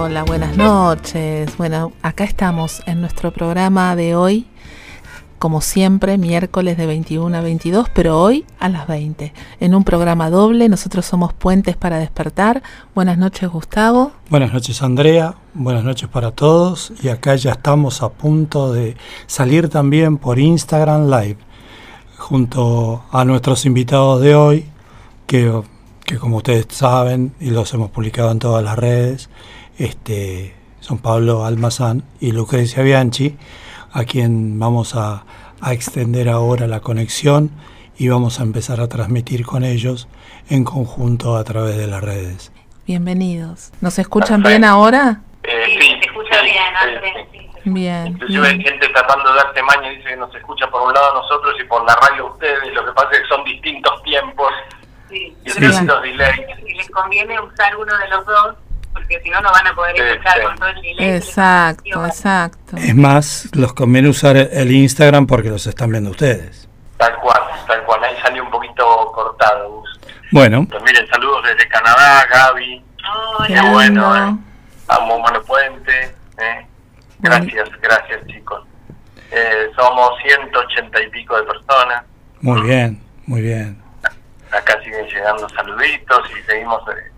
Hola, buenas noches. Bueno, acá estamos en nuestro programa de hoy, como siempre, miércoles de 21 a 22, pero hoy a las 20, en un programa doble. Nosotros somos Puentes para Despertar. Buenas noches, Gustavo. Buenas noches, Andrea. Buenas noches para todos. Y acá ya estamos a punto de salir también por Instagram Live, junto a nuestros invitados de hoy, que, que como ustedes saben y los hemos publicado en todas las redes, este, son Pablo Almazán y Lucrecia Bianchi, a quien vamos a, extender ahora la conexión y vamos a empezar a transmitir con ellos en conjunto a través de las redes. Bienvenidos. ¿Nos escuchan bien ahora? Eh, sí, se escucha bien, Bien. Inclusive hay gente tratando de darse maña y dice que nos escucha por un lado a nosotros y por la radio a ustedes. Lo que pasa es que son distintos tiempos Sí, y distintos delays. que les conviene usar uno de los dos, porque si no, no van a poder escuchar con todo el delay. Exacto, exacto. Es más, los conviene usar el Instagram porque los están viendo ustedes. Tal cual, tal cual. Ahí salió un poquito cortado. Gus. Bueno, Pues miren, saludos desde Canadá, Gaby. Qué Qué bueno, eh. Amo Mano Puente. eh. Gracias, gracias chicos. Eh, somos 180 y pico de personas. muy bien, muy bien. Acá siguen llegando saluditos y seguimos eh,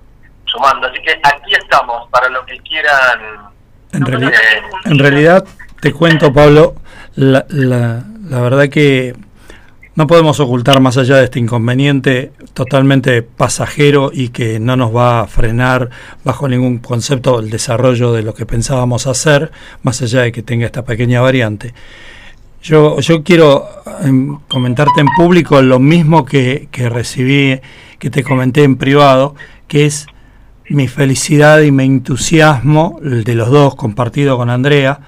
sumando. Así que aquí estamos para lo que quieran. En, reali- realidad, te cuento, Pablo, la, la, la verdad que no podemos ocultar más allá de este inconveniente totalmente pasajero y que no nos va a frenar bajo ningún concepto el desarrollo de lo que pensábamos hacer, más allá de que tenga esta pequeña variante. Yo, yo quiero em, comentarte en público lo mismo que, que recibí, que te comenté en privado, que es mi felicidad y mi entusiasmo, el de los dos compartido con Andrea,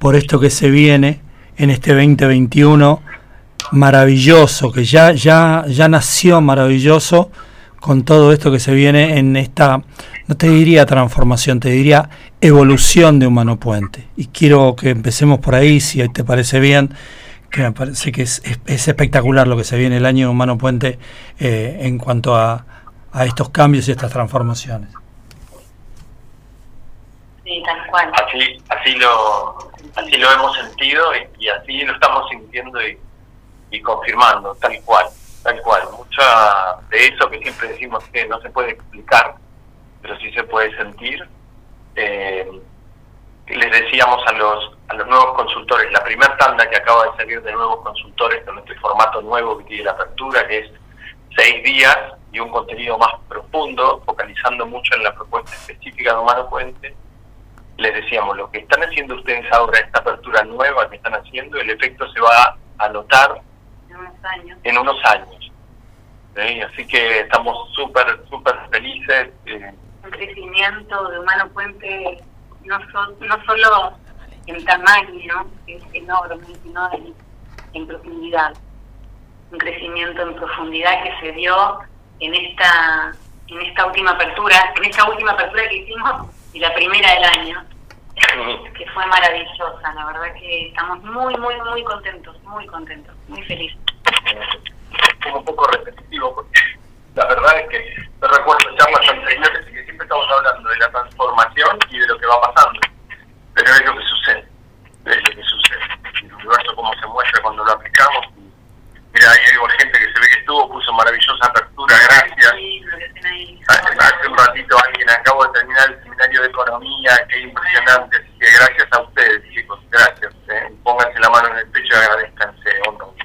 por esto que se viene en este 2021 maravilloso, que ya, ya, ya nació maravilloso con todo esto que se viene en esta, no te diría transformación, te diría evolución de Humano Puente. Y quiero que empecemos por ahí, si te parece bien, que me parece que es, es- es espectacular lo que se viene el año de Humano Puente eh, en cuanto a, a estos cambios y estas transformaciones. Sí, tal cual. Así, así lo, así lo hemos sentido y, y así lo estamos sintiendo y, y confirmando, tal cual, tal cual. Mucha de eso que siempre decimos que no se puede explicar, pero sí se puede sentir. Eh, les decíamos a los a los nuevos consultores, la primera tanda que acaba de salir de nuevos consultores con este formato nuevo que tiene la apertura, que es seis días y un contenido más profundo, focalizando mucho en la propuesta específica de Humano Puente, les decíamos, lo que están haciendo ustedes ahora, esta apertura nueva que están haciendo, el efecto se va a notar En unos años. en unos años. ¿sí? Así que estamos súper, súper felices. eh, Un crecimiento de Humano Puente no, so- no solo en tamaño, que es enorme, sino en, en profundidad. Un crecimiento en profundidad que se dio en esta en esta última apertura, en esta última apertura que hicimos y la primera del año, que fue maravillosa. La verdad que estamos muy, muy, muy contentos, muy contentos, muy felices. un poco repetitivo, porque la verdad es que yo recuerdo charlas anteriores y que siempre estamos hablando de la transformación y de lo que va pasando. Pero es lo que sucede, es lo que sucede. El universo como se muestra cuando lo aplicamos. Mira, hay gente que se ve que estuvo, puso maravillosa apertura, gracias. Hace, hace un ratito alguien acabo de terminar el seminario de economía, qué impresionante. Así que gracias a ustedes, chicos, gracias. eh. Pónganse la mano en el pecho y agradezcanse.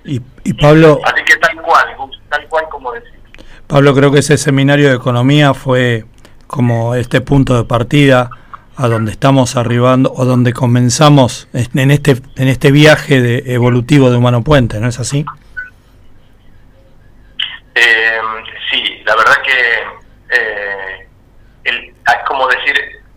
Y, y Pablo, Así que tal cual, tal cual como decís. Pablo, creo que ese seminario de economía fue como este punto de partida a donde estamos arribando o donde comenzamos en este en este viaje de evolutivo de Humano Puente, ¿no es así? Eh, sí, la verdad que eh, el, es como decir,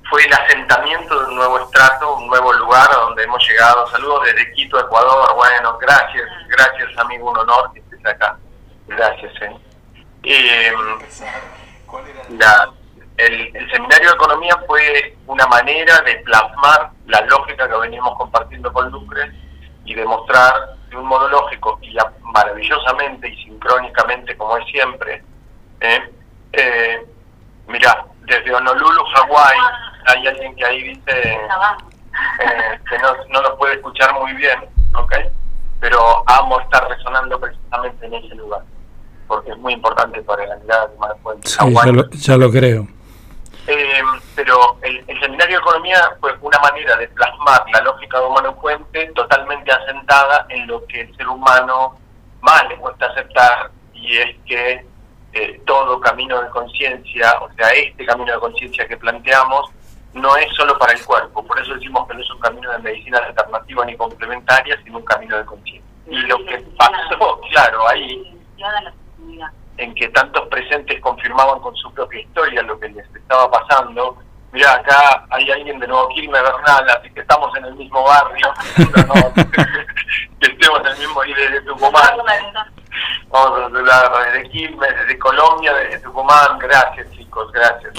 fue el asentamiento de un nuevo estrato, un nuevo lugar a donde hemos llegado. Saludos desde Quito, Ecuador. Bueno, gracias, gracias amigo, un honor que estés acá. Gracias. Eh. Eh, la- el, el seminario de economía fue una manera de plasmar la lógica que veníamos compartiendo con Lucre y demostrar de un modo lógico y maravillosamente y sincrónicamente como es siempre. ¿eh? Eh, mirá, desde Honolulu, Hawái, hay alguien que ahí dice eh, que no, no nos puede escuchar muy bien, ¿ok? Pero amo estar resonando precisamente en ese lugar, porque es muy importante para la mirada de Humano Puente. Ya lo creo. Eh, pero el, Seminario de Economía fue una manera de plasmar la lógica de Humano Puente totalmente asentada en lo que el ser humano más le cuesta aceptar, y es que eh, todo camino de conciencia, o sea, este camino de conciencia que planteamos, no es solo para el cuerpo. Por eso decimos que no es un camino de medicina alternativa ni complementaria, sino un camino de conciencia. Y lo que pasó, claro, ahí, en que tantos presentes confirmaban con su propia historia lo que les estaba pasando, mira, acá hay alguien de Nuevo Quilmes, Bernal, así que estamos en el mismo barrio, que estemos en el mismo y de Tucumán. Vamos a hablar desde Quilmes, desde Colombia, desde Tucumán. Gracias, chicos, gracias.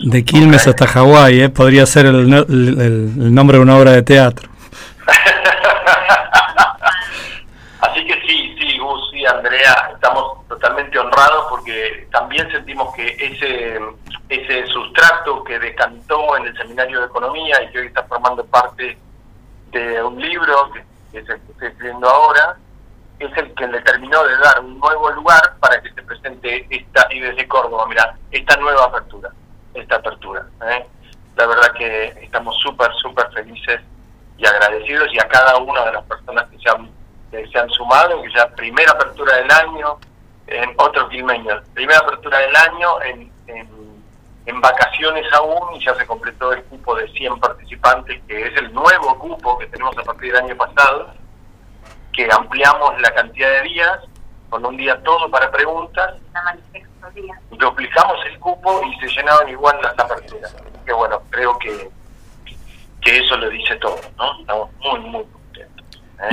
De Quilmes hasta Hawái, ¿eh? podría ser el, el, el, nombre de una obra de teatro. Así que sí, sí, Gus y Andrea, estamos totalmente honrados porque también sentimos que ese, ese sustrato que decantó en el seminario de economía y que hoy está formando parte de un libro, que que estoy escribiendo ahora, es el que le terminó de dar un nuevo lugar para que se presente esta, y desde Córdoba, mira, esta nueva apertura, esta apertura. ¿eh? La verdad que estamos súper, súper felices y agradecidos y a cada una de las personas que se han, que se han sumado, que ya primera apertura del año, en otro quilmeño, primera apertura del año en, en, en vacaciones aún y ya se completó el cupo de 100 participantes, que es el nuevo cupo que tenemos a partir del año pasado que ampliamos la cantidad de días, con un día todo para preguntas, duplicamos el cupo y se llenaban igual las aperturas. Que bueno, creo que, que eso lo dice todo, ¿no? Estamos muy, muy contentos. ¿eh?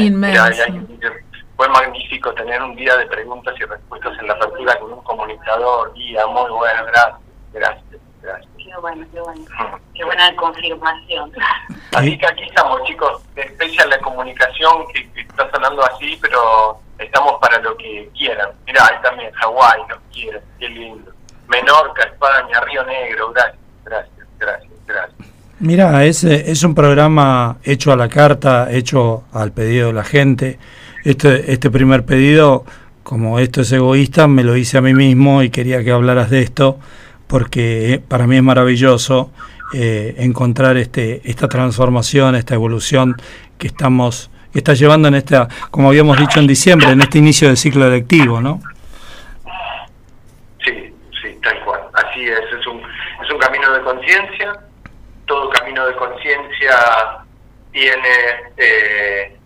Fue magnífico tener un día de preguntas y respuestas en la apertura con un comunicador, guía, muy bueno, gracias, gracias. Qué bueno, qué bueno. Qué buena confirmación. Así que aquí estamos, chicos. Especial la comunicación que, está sonando así, pero estamos para lo que quieran. Mira, ahí también Hawái nos quiere. Qué lindo. Menorca, España, Río Negro. Gracias, gracias, gracias, gracias. Mira, es, es un programa hecho a la carta, hecho al pedido de la gente. Este, este primer pedido, como esto es egoísta, me lo hice a mí mismo y quería que hablaras de esto porque para mí es maravilloso eh, encontrar este, esta transformación, esta evolución que estamos que está llevando en esta, como habíamos dicho en diciembre, en este inicio del ciclo electivo, ¿no? Sí, sí, tal cual. Así es, es un, es un camino de conciencia. Todo camino de conciencia tiene eh,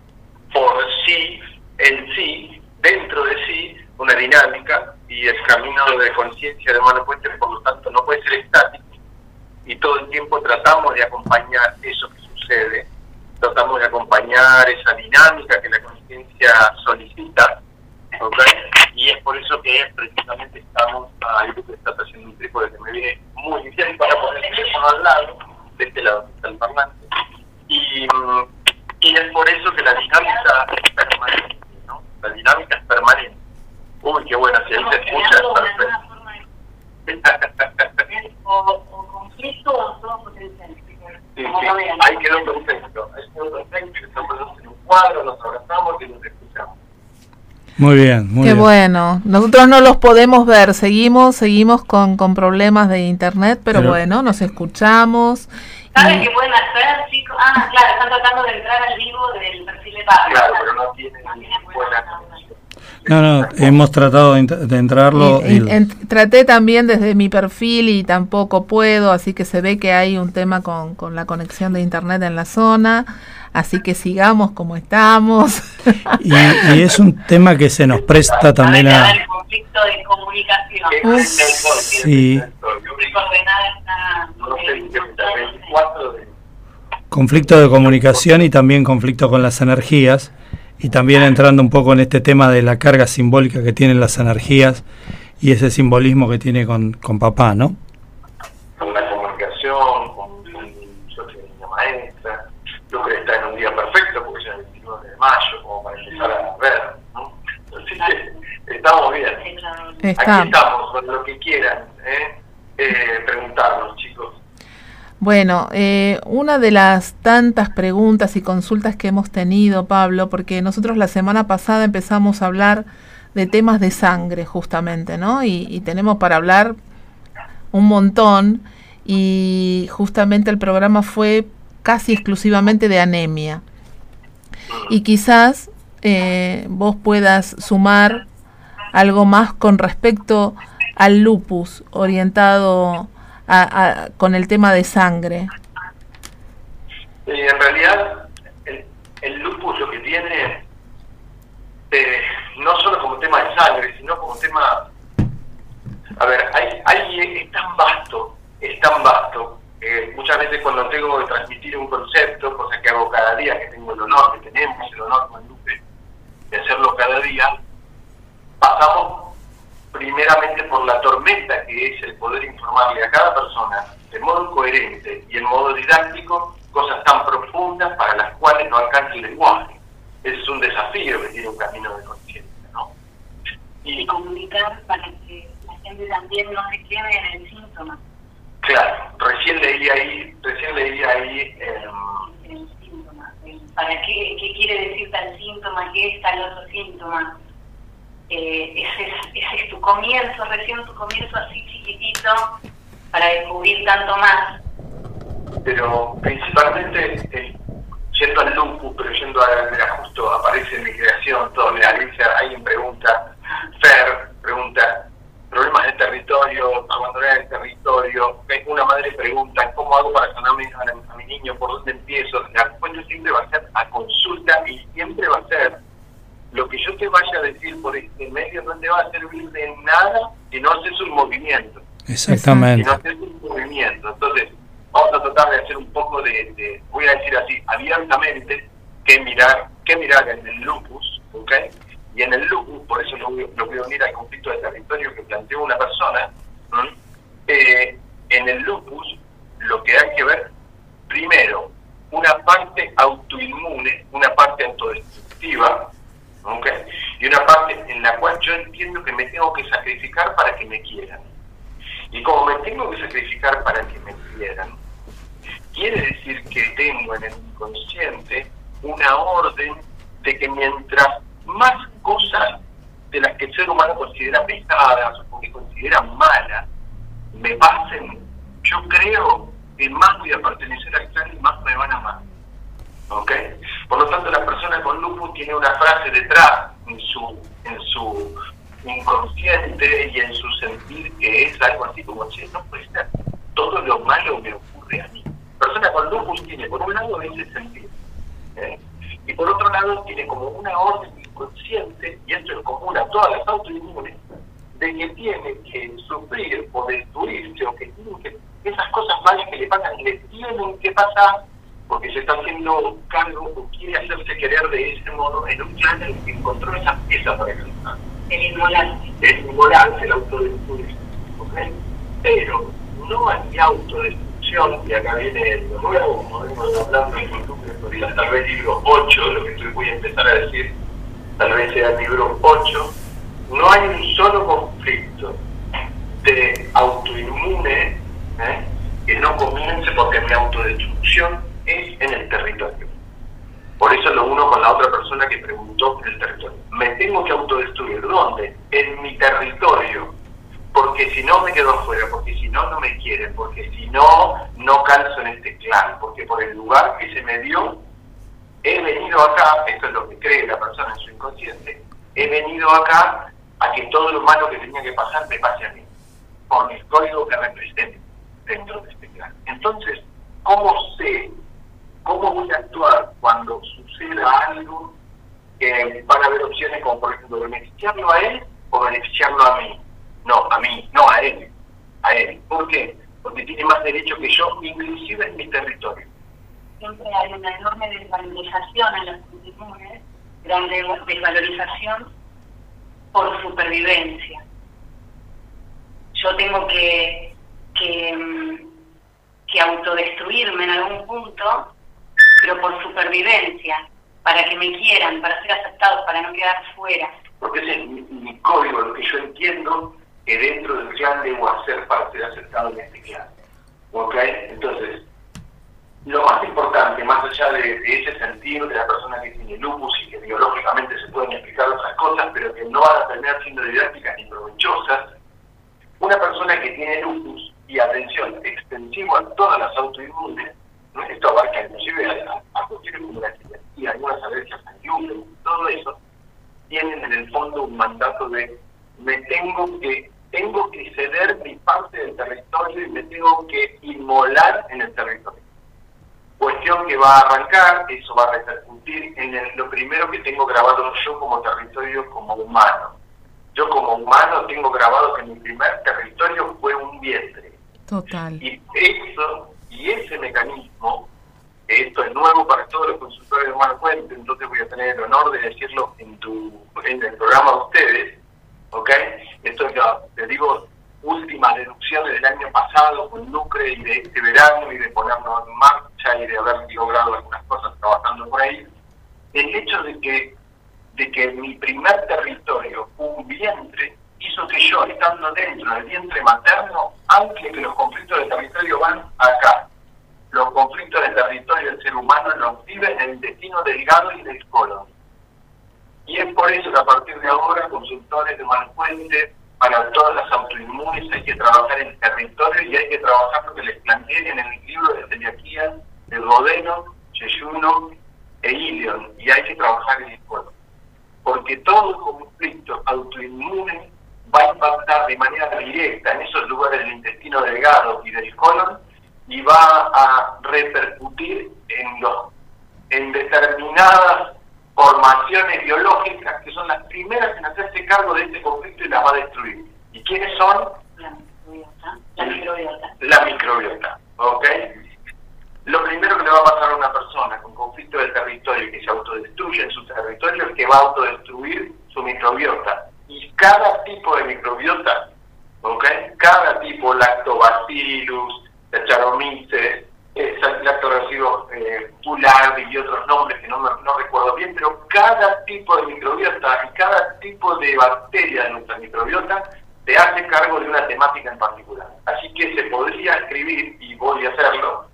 por sí, en sí, dentro de sí, una dinámica y el camino de conciencia de Mano Puente, por lo tanto, no puede ser estático. Y todo el tiempo tratamos de acompañar eso que sucede, tratamos de acompañar esa dinámica que la conciencia solicita, y es por eso que precisamente estamos, ahí que estás haciendo un trípode que me viene muy bien para poner el teléfono al lado, de este lado está el parlante, y, y es por eso que la dinámica es permanente. La dinámica es permanente Uy, qué buena, si ahí se escucha, o, conflicto o todo potencial. Sí, sí, ahí quedó perfecto. Ahí quedó perfecto, estamos en un cuadro, nos abrazamos y nos escuchamos. Muy bien, muy Qué bien. bueno. Nosotros no los podemos ver, seguimos, seguimos con, con problemas de internet, pero, Pero- bueno, nos escuchamos. ¿Saben y- qué pueden hacer, chicos? Ah, claro, están tratando de entrar al vivo del perfil de Pablo. Claro, pero no tienen También es buena. No, no, hemos tratado de, ent- de entrarlo. y- y y- en- traté también desde mi perfil y tampoco puedo, así que se ve que hay un tema con, con la conexión de internet en la zona, así que sigamos como estamos. y, y es un tema que se nos presta también a... el conflicto de comunicación. ¿Qué Uf, es el sol? ¿Qué es sí. el sol? Yo Qué me- coordenada está. No sé, el 24 de... conflicto de comunicación y también conflicto con las energías y también entrando un poco en este tema de la carga simbólica que tienen las energías y ese simbolismo que tiene con, con papá, ¿no? con la comunicación, con, yo soy niña maestra, yo creo que está en un día perfecto porque es el 29 de mayo, como para empezar a ver, ¿no? Así que estamos bien. Está. Aquí estamos, con lo que quieran, ¿eh? Eh, preguntarnos. Bueno, eh, una de las tantas preguntas y consultas que hemos tenido, Pablo, porque nosotros la semana pasada empezamos a hablar de temas de sangre, justamente, ¿no? Y, tenemos para hablar un montón, y justamente el programa fue casi exclusivamente de anemia. Y quizás eh, vos puedas sumar algo más con respecto al lupus, orientado con el tema de sangre? Eh, en realidad, el, lupus lo que tiene, eh, no solo como tema de sangre, sino como tema... A ver, hay, hay, es tan vasto, es tan vasto, que muchas veces cuando tengo que transmitir un concepto, cosa que hago cada día, que tengo el honor, que tenemos el honor con Lupe, de hacerlo cada día, pasamos primeramente por la tormenta que es el poder informarle a cada persona de modo coherente y en modo didáctico cosas tan profundas para las cuales no alcanza el lenguaje. es un desafío que tiene un camino de conciencia, ¿no? Y, comunicar para que la gente también no se quede en el síntoma. Claro, recién leí ahí, recién leí ahí... el síntoma, ¿para qué, qué quiere decir tal síntoma, qué es tal otro síntoma? Eh, ese, es, ese es tu comienzo, recién tu comienzo así chiquitito para descubrir tanto más. Pero principalmente, eh, yendo al lupus, pero yendo a, justo aparece mi creación, todo, mira, Alicia, alguien pregunta, Fer pregunta, problemas de territorio, abandonar el territorio, una madre pregunta, ¿cómo hago para sanar a, a mi niño? ¿Por dónde empiezo? La respuesta siempre va a ser a consulta y siempre va a ser lo que yo te vaya a decir por este medio no te va a servir de nada si no haces un movimiento. Exactamente. Si no haces un movimiento. Entonces, vamos a tratar de hacer un poco de, voy a decir así, abiertamente, que mirar, que mirar en el lupus, ¿ok? Y en el lupus, por eso lo, lo voy a unir al conflicto de territorio que planteó una persona, eh, en el lupus lo que hay que ver, primero, una parte autoinmune, una parte autodestructiva, y una parte en la cual yo entiendo que me tengo que sacrificar para que me quieran. Y como me tengo que sacrificar para que me quieran, quiere decir que tengo en el inconsciente una orden de que mientras más cosas de las que el ser humano considera pesadas o que considera malas me pasen, yo creo que más voy a pertenecer al clan y más me van a amar. ¿ok? Por lo tanto, la persona con lupus tiene una frase detrás en su, en su inconsciente y en su sentir que es algo así como, che, no puede ser, todo lo malo me ocurre a mí. La persona con lupus tiene, por un lado, ese sentir. ¿eh? Y por otro lado, tiene como una orden inconsciente, y esto es común a todas las autoinmunes, de que tiene que sufrir o destruirse, o que, tiene que esas cosas malas que le pasan, le tienen que pasar porque se está haciendo cargo o quiere hacerse querer de ese modo en un plan en el que encontró esa pieza para cantar. El inmolante. El inmolante, el autodestrucción. ¿okay? Pero no hay autodestrucción, y acá viene el nuevo, como hemos hablando en YouTube, tal vez libro 8, lo que voy a empezar a decir, tal vez sea el libro 8, no hay un solo conflicto de autoinmune ¿eh? que no comience porque mi autodestrucción es en el territorio. Por eso lo uno con la otra persona que preguntó en el territorio. Me tengo que autodestruir. ¿Dónde? En mi territorio. Porque si no me quedo afuera, porque si no no me quieren, porque si no no calzo en este clan, porque por el lugar que se me dio, he venido acá, esto es lo que cree la persona en su inconsciente, he venido acá a que todo lo malo que tenía que pasar me pase a mí, por el código que represente dentro de este clan. Entonces, ¿cómo sé ¿Cómo voy a actuar cuando suceda algo que van a haber opciones como, por ejemplo, beneficiarlo a él o beneficiarlo a mí? No, a mí, no a él. A él. ¿Por qué? Porque tiene más derecho que yo, inclusive en mi territorio. Siempre hay una enorme desvalorización en las comunidades, grande desvalorización por supervivencia. Yo tengo que, que, que autodestruirme en algún punto pero por supervivencia, para que me quieran, para ser aceptado, para no quedar fuera. Porque ese es mi, código, lo que yo entiendo que dentro del clan debo hacer para ser aceptado en este clan. ¿Ok? Entonces, allá de, ese sentido de la persona que tiene lupus y que biológicamente se pueden explicar otras cosas, pero que no van a terminar siendo didácticas ni provechosas, una persona que tiene lupus y atención extensivo a todas las autoinmunes, esto abarca inclusive a, a, cuestiones como la y algunas alergias al gluten, todo eso, tienen en el fondo un mandato de me tengo que tengo que ceder mi parte del territorio y me tengo que inmolar en el territorio. Cuestión que va a arrancar, eso va a repercutir en lo primero que tengo grabado yo como territorio como humano. Yo como humano tengo grabado que mi primer territorio fue un vientre. Total. Y eso, y ese mecanismo, esto es nuevo para todos los consultores de humano fuente, entonces voy a tener el honor de decirlo en tu en el programa de ustedes, ¿ok? Esto es, te digo, últimas deducciones del año pasado con Lucre y de este verano y de ponernos en marcha y de haber logrado algunas cosas trabajando por ahí, el hecho de que, de que mi primer territorio, un vientre, hizo que yo, estando dentro del vientre materno, aunque que los conflictos de territorio van acá, los conflictos de territorio del ser humano los vive en el intestino delgado y del colon. Y es por eso que a partir de ahora, consultores de Manfuente, para todas las autoinmunes hay que trabajar en el territorio y hay que trabajar lo que les planteé en el libro de celiaquía de Rodeno, Yeyuno e Ilion, y hay que trabajar en el cuerpo. Porque todo conflicto autoinmune va a impactar de manera directa en esos lugares del intestino delgado y del colon y va a repercutir en los en determinadas formaciones biológicas que son las primeras en hacerse cargo de este conflicto y las va a destruir. ¿Y quiénes son? La microbiota. La microbiota. ¿Ok? Lo primero que le va a pasar a una persona con conflicto del territorio que se autodestruye en su territorio es que va a autodestruir su microbiota. Y cada tipo de microbiota, ¿ok? Cada tipo, lactobacillus, Saccharomyces, eh, lactobacillus eh, y otros nombres que no, no recuerdo bien, pero cada tipo de microbiota y cada tipo de bacteria de nuestra microbiota se hace cargo de una temática en particular. Así que se podría escribir, y voy a hacerlo,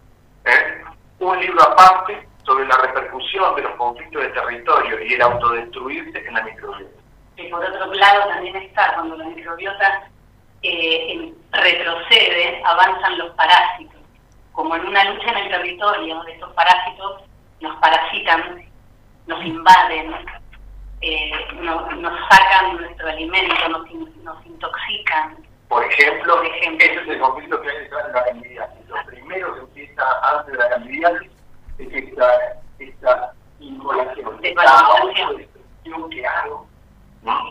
¿eh? un libro aparte sobre la repercusión de los conflictos de territorio y el autodestruirse en la microbiota. Y por otro lado también está cuando la microbiota eh, retrocede, avanzan los parásitos. Como en una lucha en el territorio, estos parásitos nos parasitan, nos invaden, eh, nos, sacan nuestro alimento, nos, nos intoxican. Por ejemplo, ejemplo, ese es el conflicto que hay detrás de la candidiasis. Lo primero que empieza antes de la candidiasis es esta, esta inmolación, esta que hago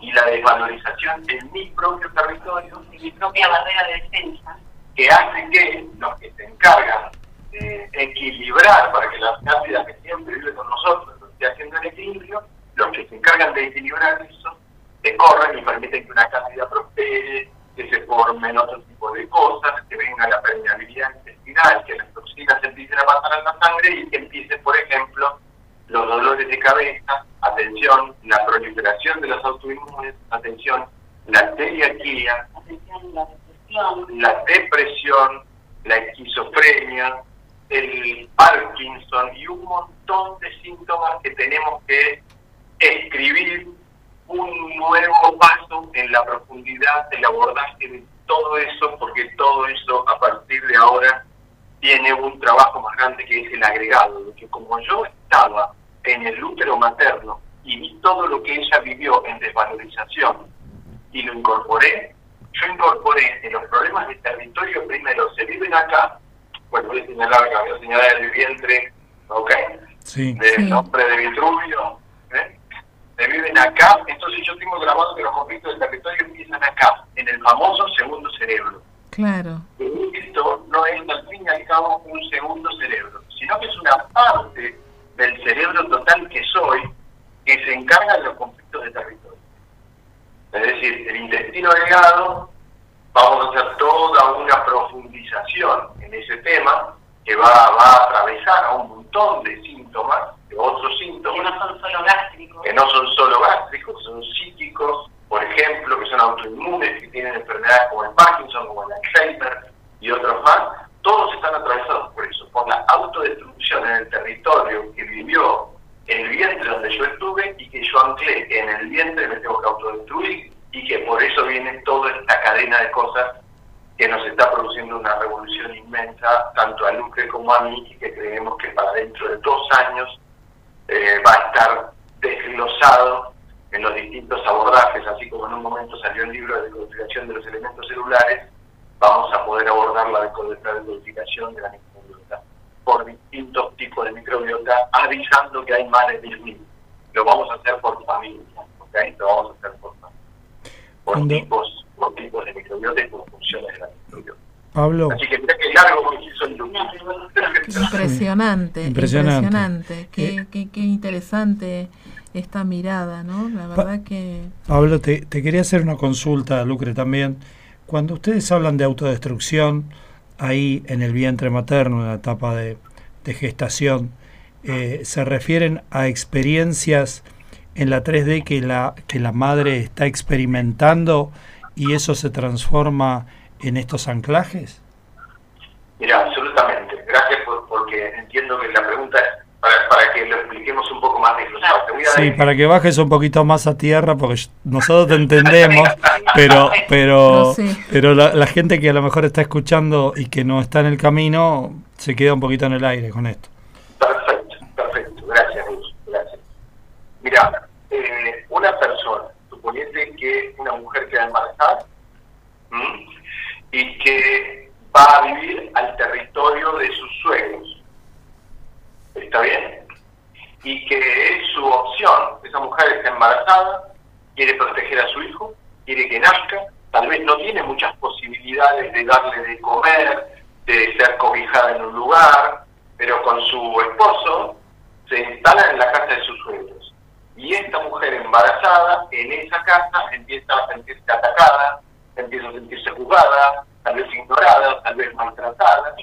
y la desvalorización de mi propio territorio, de mi propia barrera de defensa, que hace que los que se encargan de equilibrar para que las cándidas que siempre viven con nosotros esté haciendo el equilibrio, los que se encargan de equilibrar eso, se corren y permiten que una cándida prospere, que se formen otro tipo de cosas, que venga la permeabilidad intestinal, que las toxinas empiecen a pasar a la sangre y que empiecen, por ejemplo, los dolores de cabeza, atención, la proliferación de los autoinmunes, atención, la celiaquía, la depresión, la esquizofrenia, el Parkinson y un montón de síntomas que tenemos que escribir un nuevo paso en la profundidad del abordaje de todo eso, porque todo eso a partir de ahora tiene un trabajo más grande que es el agregado, de que como yo estaba en el útero materno y vi todo lo que ella vivió en desvalorización y lo incorporé, yo incorporé en los problemas de territorio primero se viven acá, bueno voy a señalar acá, voy a señalar el vientre, ¿ok? Sí. Del nombre de Vitruvio, ¿eh? Se viven acá, entonces yo tengo grabado que los conflictos del territorio empiezan acá, en el famoso segundo cerebro. Claro. Esto no es al fin y al cabo un segundo cerebro, sino que es una parte del cerebro total que soy que se encarga de los conflictos de territorio. Es decir, el intestino delgado, vamos a hacer toda una profundización en ese tema que va, va a atravesar a un montón de síntomas, de otros síntomas. Que no son solo gástricos. Que no son solo gástricos, son psíquicos, por ejemplo, que son autoinmunes, que tienen enfermedades como el Parkinson, como el Alzheimer y otros más. Todos están atravesados por eso, por la autodestrucción en el territorio que vivió el vientre donde yo estuve y que yo anclé en el vientre me tengo que autodestruir y que por eso viene toda esta cadena de cosas que nos está produciendo una revolución inmensa, tanto a Luque como a mí, y que creemos que para dentro de dos años eh, va a estar desglosado en los distintos abordajes, así como en un momento salió el libro de decodificación de los elementos celulares, vamos a poder abordar la decodificación de la microbiota por distintos tipos de microbiota, avisando que hay más de 10.000. Lo vamos a hacer por familia, ¿okay? Lo vamos a hacer por familia. Por tipos, por tipos de microbiota y por funciones de la microbiota. Pablo. Así que mira que largo que hizo el Impresionante, impresionante. Qué, qué, qué interesante esta mirada, ¿no? La verdad que... Pablo, te, te, quería hacer una consulta, Lucre, también. Cuando ustedes hablan de autodestrucción, ahí en el vientre materno, en la etapa de, de gestación, eh, ¿se refieren a experiencias en la 3D que la, que la madre está experimentando y eso se transforma en estos anclajes? Mira, absolutamente. Gracias por, porque entiendo que la pregunta es para, que lo expliquemos un poco más desglosado. Sí, para que bajes un poquito más a tierra, porque nosotros te entendemos, pero pero pero la, gente que a lo mejor está escuchando y que no está en el camino, se queda un poquito en el aire con esto. Perfecto, perfecto. Gracias, Luz. Gracias. Mira, eh, una persona, suponiente que una mujer queda embarazada y que va a vivir al territorio de sus suegros ¿está bien? Y que es su opción, esa mujer está embarazada, quiere proteger a su hijo, quiere que nazca, tal vez no tiene muchas posibilidades de darle de comer, de ser cobijada en un lugar, pero con su esposo se instala en la casa de sus suegros. Y esta mujer embarazada en esa casa empieza a sentirse atacada, empieza a sentirse juzgada, tal vez ignorada, tal vez maltratada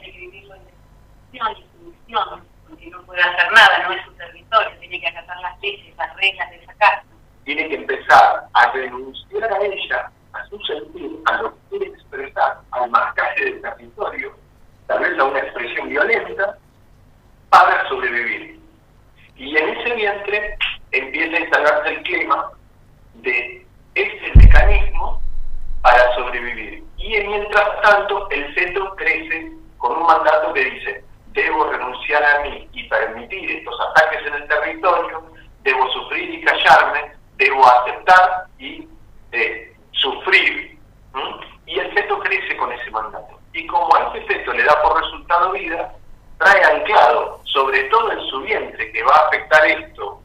no puede hacer nada, no es su territorio, tiene que acatar las leyes, las reglas de esa casa. Tiene que empezar a renunciar a ella, a su sentir, a lo que quiere expresar, al marcaje del territorio, tal vez a una expresión violenta, para sobrevivir. Y en ese vientre empieza a instalarse el clima de ese mecanismo para sobrevivir. Y mientras tanto, el feto crece con un mandato que dice, debo renunciar a mí y permitir estos ataques en el territorio, debo sufrir y callarme, debo aceptar y eh, sufrir. Y el feto crece con ese mandato. Y como a ese feto le da por resultado vida, trae anclado, sobre todo en su vientre, que va a afectar esto,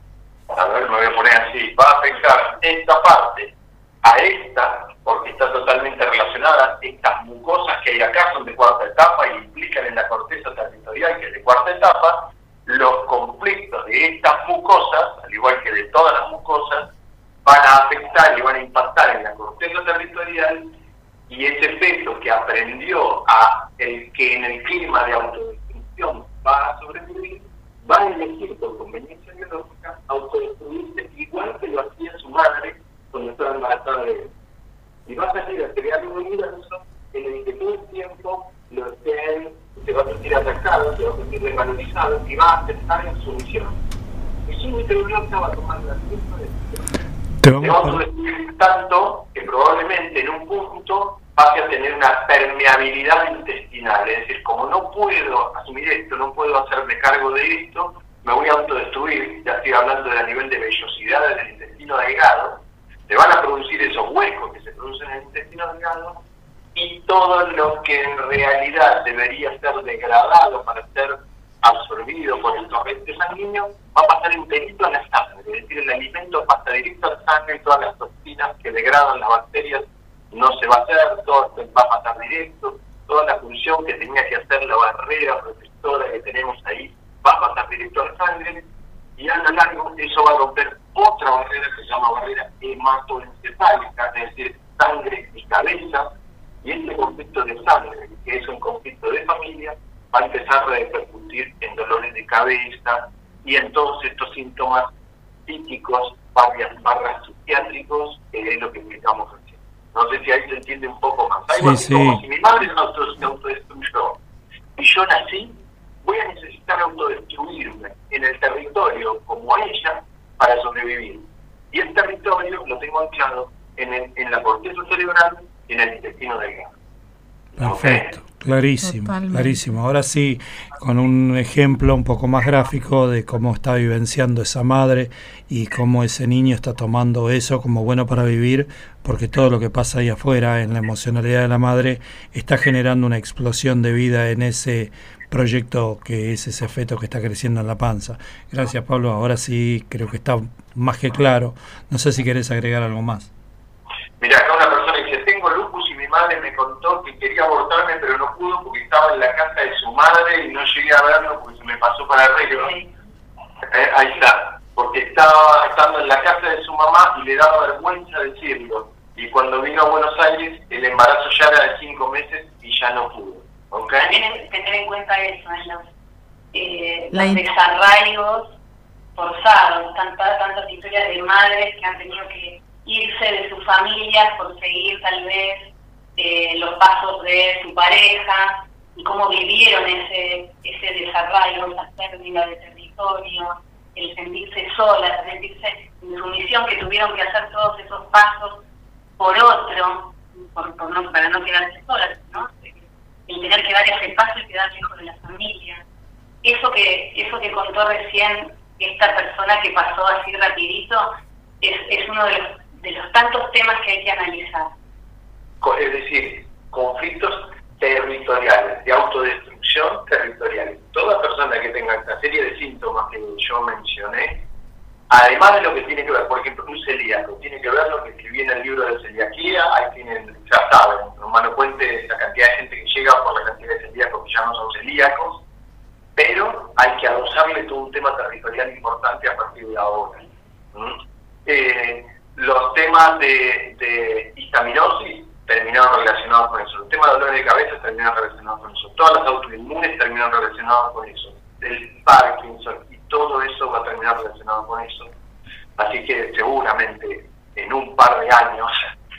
a ver, me voy a poner así, va a afectar esta parte a esta, porque está totalmente relacionada, estas mucosas que hay acá son de cuarta etapa y implican en la corteza territorial que es de cuarta etapa, los conflictos de estas mucosas, al igual que de todas las mucosas, van a afectar y van a impactar en la corteza territorial y ese efecto que aprendió a el que en el clima de autodestrucción va a sobrevivir, va a elegir por conveniencia biológica autodestruirse igual que lo hacía su madre cuando estaba embarazada de él. Y va a salir a crear un universo en el que todo el tiempo lo estén, se va a sentir atacado, se va a sentir desvalorizado y va a aceptar en su misión. Y su microbiota va a tomar la misma decisión. Te vamos a decir tanto que probablemente en un punto pase a tener una permeabilidad intestinal, es decir, como no puedo asumir esto, no puedo hacerme cargo de esto, me voy a autodestruir, ya estoy hablando de a nivel de vellosidad del intestino delgado, se van a producir esos huecos que se producen en el intestino delgado y todo lo que en realidad debería ser degradado para ser absorbido por el torrente sanguíneo va a pasar enterito a la sangre, es decir, el alimento pasa directo a la sangre todas las toxinas que degradan las bacterias no se va a hacer, todo va a pasar directo, toda la función que tenía que hacer la barrera protectora que tenemos ahí va a pasar directo a la sangre y a lo largo eso va a romper otra barrera que se llama barrera hematoencefálica, es decir, sangre y cabeza, y este conflicto de sangre, que es un conflicto de familia, va a empezar a repercutir en dolores de cabeza y en todos estos síntomas psíquicos, barras, barras psiquiátricos, que es lo que explicamos recién. No sé si ahí se entiende un poco más. Algo sí, como si mi madre se autodestruyó y yo nací, voy a necesitar autodestruirme en el territorio como ella para sobrevivir. Y el territorio lo tengo anclado en, el, en la corteza cerebral y en el intestino delgado. Perfecto. Clarísimo, clarísimo. Ahora sí, con un ejemplo un poco más gráfico de cómo está vivenciando esa madre y cómo ese niño está tomando eso como bueno para vivir, porque todo lo que pasa ahí afuera en la emocionalidad de la madre está generando una explosión de vida en ese proyecto que es ese feto que está creciendo en la panza. Gracias Pablo, ahora sí creo que está más que claro. No sé si querés agregar algo más. Mira, acá una persona dice, tengo lupus y mi madre me contó que quería abortarme, pero no pudo porque estaba en la casa de su madre y no llegué a verlo porque se me pasó para arriba. Eh, ahí está, porque estaba estando en la casa de su mamá y le daba vergüenza decirlo. Y cuando vino a Buenos Aires, el embarazo ya era de cinco meses y ya no pudo. ¿Okay? También tener en cuenta eso, los, eh, los desarraigos forzados, tantas, tantas historias de madres que han tenido que irse de su familia por seguir tal vez eh, los pasos de su pareja y cómo vivieron ese, ese desarrollo, esa pérdida de territorio, el sentirse solas, sentirse en sumisión, que tuvieron que hacer todos esos pasos por otro, por, no, para no quedarse solas, ¿no? El tener que dar ese paso y quedar lejos de la familia. Eso que, eso que contó recién esta persona que pasó así rapidito es, es uno de los de los tantos temas que hay que analizar. Es decir, conflictos territoriales, de autodestrucción territorial. Toda persona que tenga esta serie de síntomas que yo mencioné, además de lo que tiene que ver, por ejemplo, un celíaco, tiene que ver lo que escribí en el libro de celiaquía, ahí tienen, ya saben, Romano Puente, la cantidad de gente que llega por la cantidad de celíacos que ya no son celíacos, pero hay que adosarle todo un tema territorial importante a partir de ahora. Eh, los temas de, de histaminosis terminaron relacionados con eso. Los temas de dolores de cabeza terminaron relacionados con eso. Todas las autoinmunes terminaron relacionadas con eso. El Parkinson todo eso va a terminar relacionado con eso. Así que seguramente en un par de años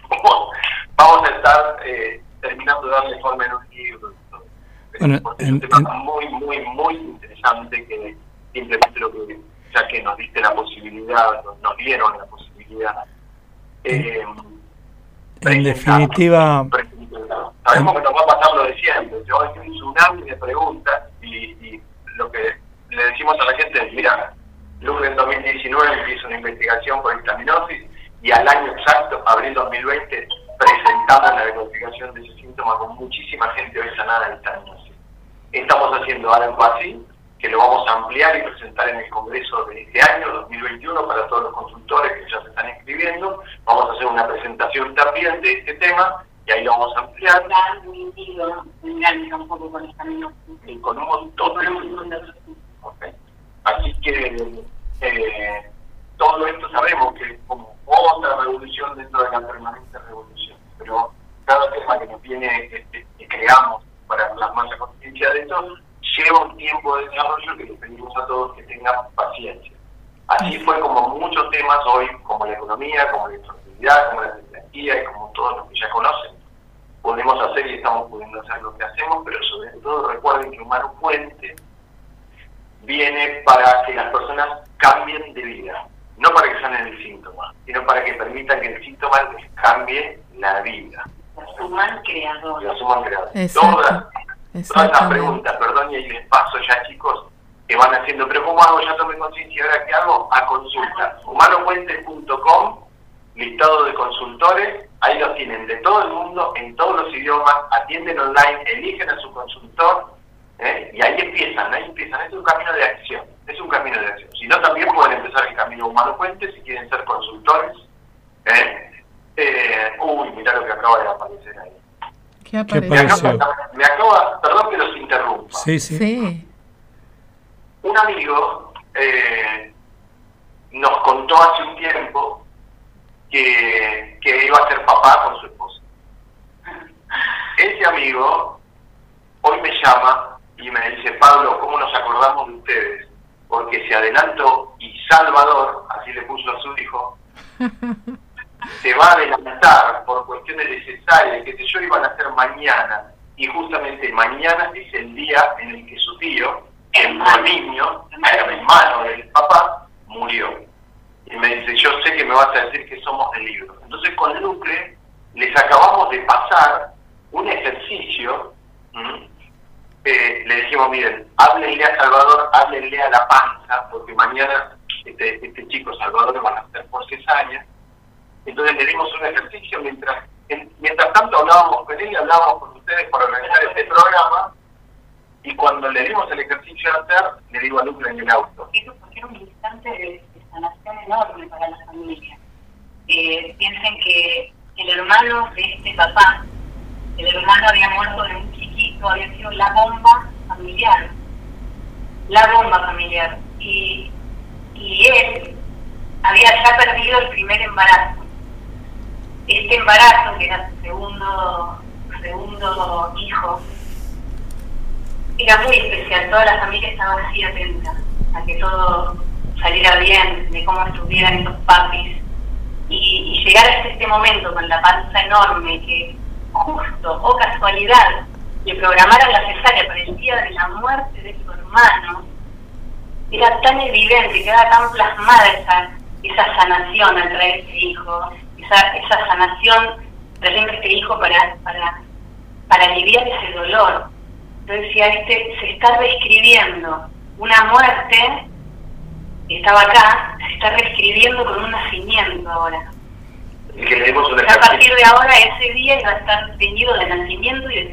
vamos a estar eh, terminando de darle forma en un libro. Bueno, es un tema muy, muy, muy interesante que simplemente lo que, ya que nos diste la posibilidad, nos dieron la posibilidad eh, en definitiva... Sabemos que nos va a pasar lo de siempre. Yo hay un tsunami de preguntas y, lo que le decimos a la gente mira, Luz en 2019 empieza una investigación por histaminosis y al año exacto, abril 2020, presentamos la diagnosticación de ese síntoma con muchísima gente hoy sanada de histaminosis. Estamos haciendo algo así que lo vamos a ampliar y presentar en el Congreso de este año, 2021, para todos los consultores que ya se están inscribiendo. Vamos a hacer una presentación también de este tema y ahí lo vamos a ampliar. un poco con Y con un montón de... Okay. Así que eh, todo esto sabemos que es como otra revolución dentro de la permanente revolución, pero cada tema que nos viene, este, que creamos para plasmar la conciencia de esto, lleva un tiempo de desarrollo que les pedimos a todos que tengan paciencia. Así fue como muchos temas hoy, como la economía, como la electricidad, como la tecnología y como todos los que ya conocen, podemos hacer y estamos pudiendo hacer lo que hacemos, pero sobre todo recuerden que Humano Puente viene para que las personas cambien de vida, no para que sanen el síntoma, sino para que permitan que el síntoma les cambie la vida. La suman creador. La suman creador. Todas Todas las preguntas, perdón, y ahí les paso ya, chicos, que van haciendo, pero ¿cómo hago? Ya tomé conciencia, ¿ahora qué hago? A consulta. humanopuentes.com, listado de consultores, ahí los tienen de todo el mundo, en todos los idiomas, atienden online, eligen a su consultor, ¿eh? y ahí empiezan, ahí empiezan. Es un camino de acción, es un camino de acción. Si no, también pueden empezar el camino Humano Puente si quieren ser consultores. ¿eh? Eh, uy, mira lo que acaba de aparecer ahí. ¿Qué apareció? Me acaba, perdón que los interrumpa. Sí, sí. Un amigo eh, nos contó hace un tiempo que, que iba a ser papá con su esposa. Ese amigo hoy me llama y me dice, Pablo, ¿cómo nos acordamos de ustedes? Porque se adelantó y Salvador, así le puso a su hijo, se va a adelantar por cuestiones necesarias, que yo, iban a hacer mañana, y justamente mañana es el día en el que su tío, el niño, el hermano del papá, murió. y me dice, yo sé que me vas a decir que somos de libros. Entonces con Lucre les acabamos de pasar un ejercicio, eh, le dijimos, miren, háblenle a Salvador, háblenle a la panza, porque mañana este, este chico Salvador le van a hacer por cesárea. Entonces le dimos un ejercicio mientras, mientras tanto hablábamos con él y hablábamos con ustedes para organizar este programa. Y cuando le dimos el ejercicio a hacer, le digo a Lucre en el auto. Eso era un instante de, sanación enorme para la familia. Eh, piensen que el hermano de este papá, el hermano había muerto de un había sido la bomba familiar. La bomba familiar. Y, y él había ya perdido el primer embarazo. Este embarazo, que era su segundo, segundo hijo, era muy especial. Toda la familia estaba así atenta a que todo saliera bien, de cómo estuvieran esos papis. Y, llegar a este momento con la panza enorme que justo o casualidad le programaran la cesárea para el día de la muerte de su hermano, era tan evidente, quedaba tan plasmada esa, esa sanación al traer este hijo, esa, esa sanación trayendo este hijo para, para, para aliviar ese dolor. Yo decía, este, se está reescribiendo una muerte que estaba acá, se está reescribiendo con un nacimiento ahora. Que una a partir de ahora, ese día iba a estar teñido de nacimiento y de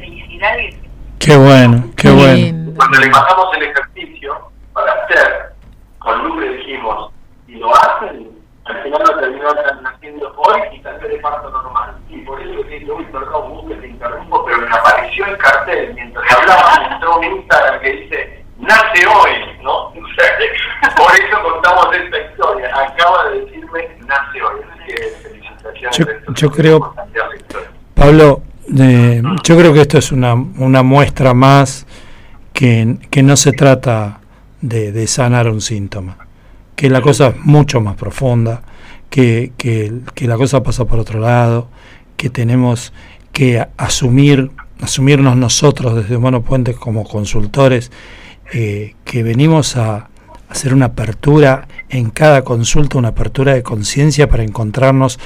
Qué bueno, qué bueno. Cuando le pasamos el ejercicio para hacer, con Lucre dijimos, y lo hacen, al final lo terminó naciendo hoy y salió de parto normal. Y por eso que uy, perdón, que te interrumpo, pero me apareció el cartel mientras hablaba, entró un Instagram que dice, nace hoy, ¿no? por eso contamos esta historia. Acaba de decirme, nace hoy. Así que felicitaciones. Yo, yo creo, Pablo, yo creo que esto es una, una muestra más que, que no se trata de, de sanar un síntoma que la cosa es mucho más profunda, que, que, la cosa pasa por otro lado, que tenemos que asumir, asumirnos nosotros desde Humano Puente como consultores, eh, que venimos a hacer una apertura en cada consulta, una apertura de conciencia para encontrarnos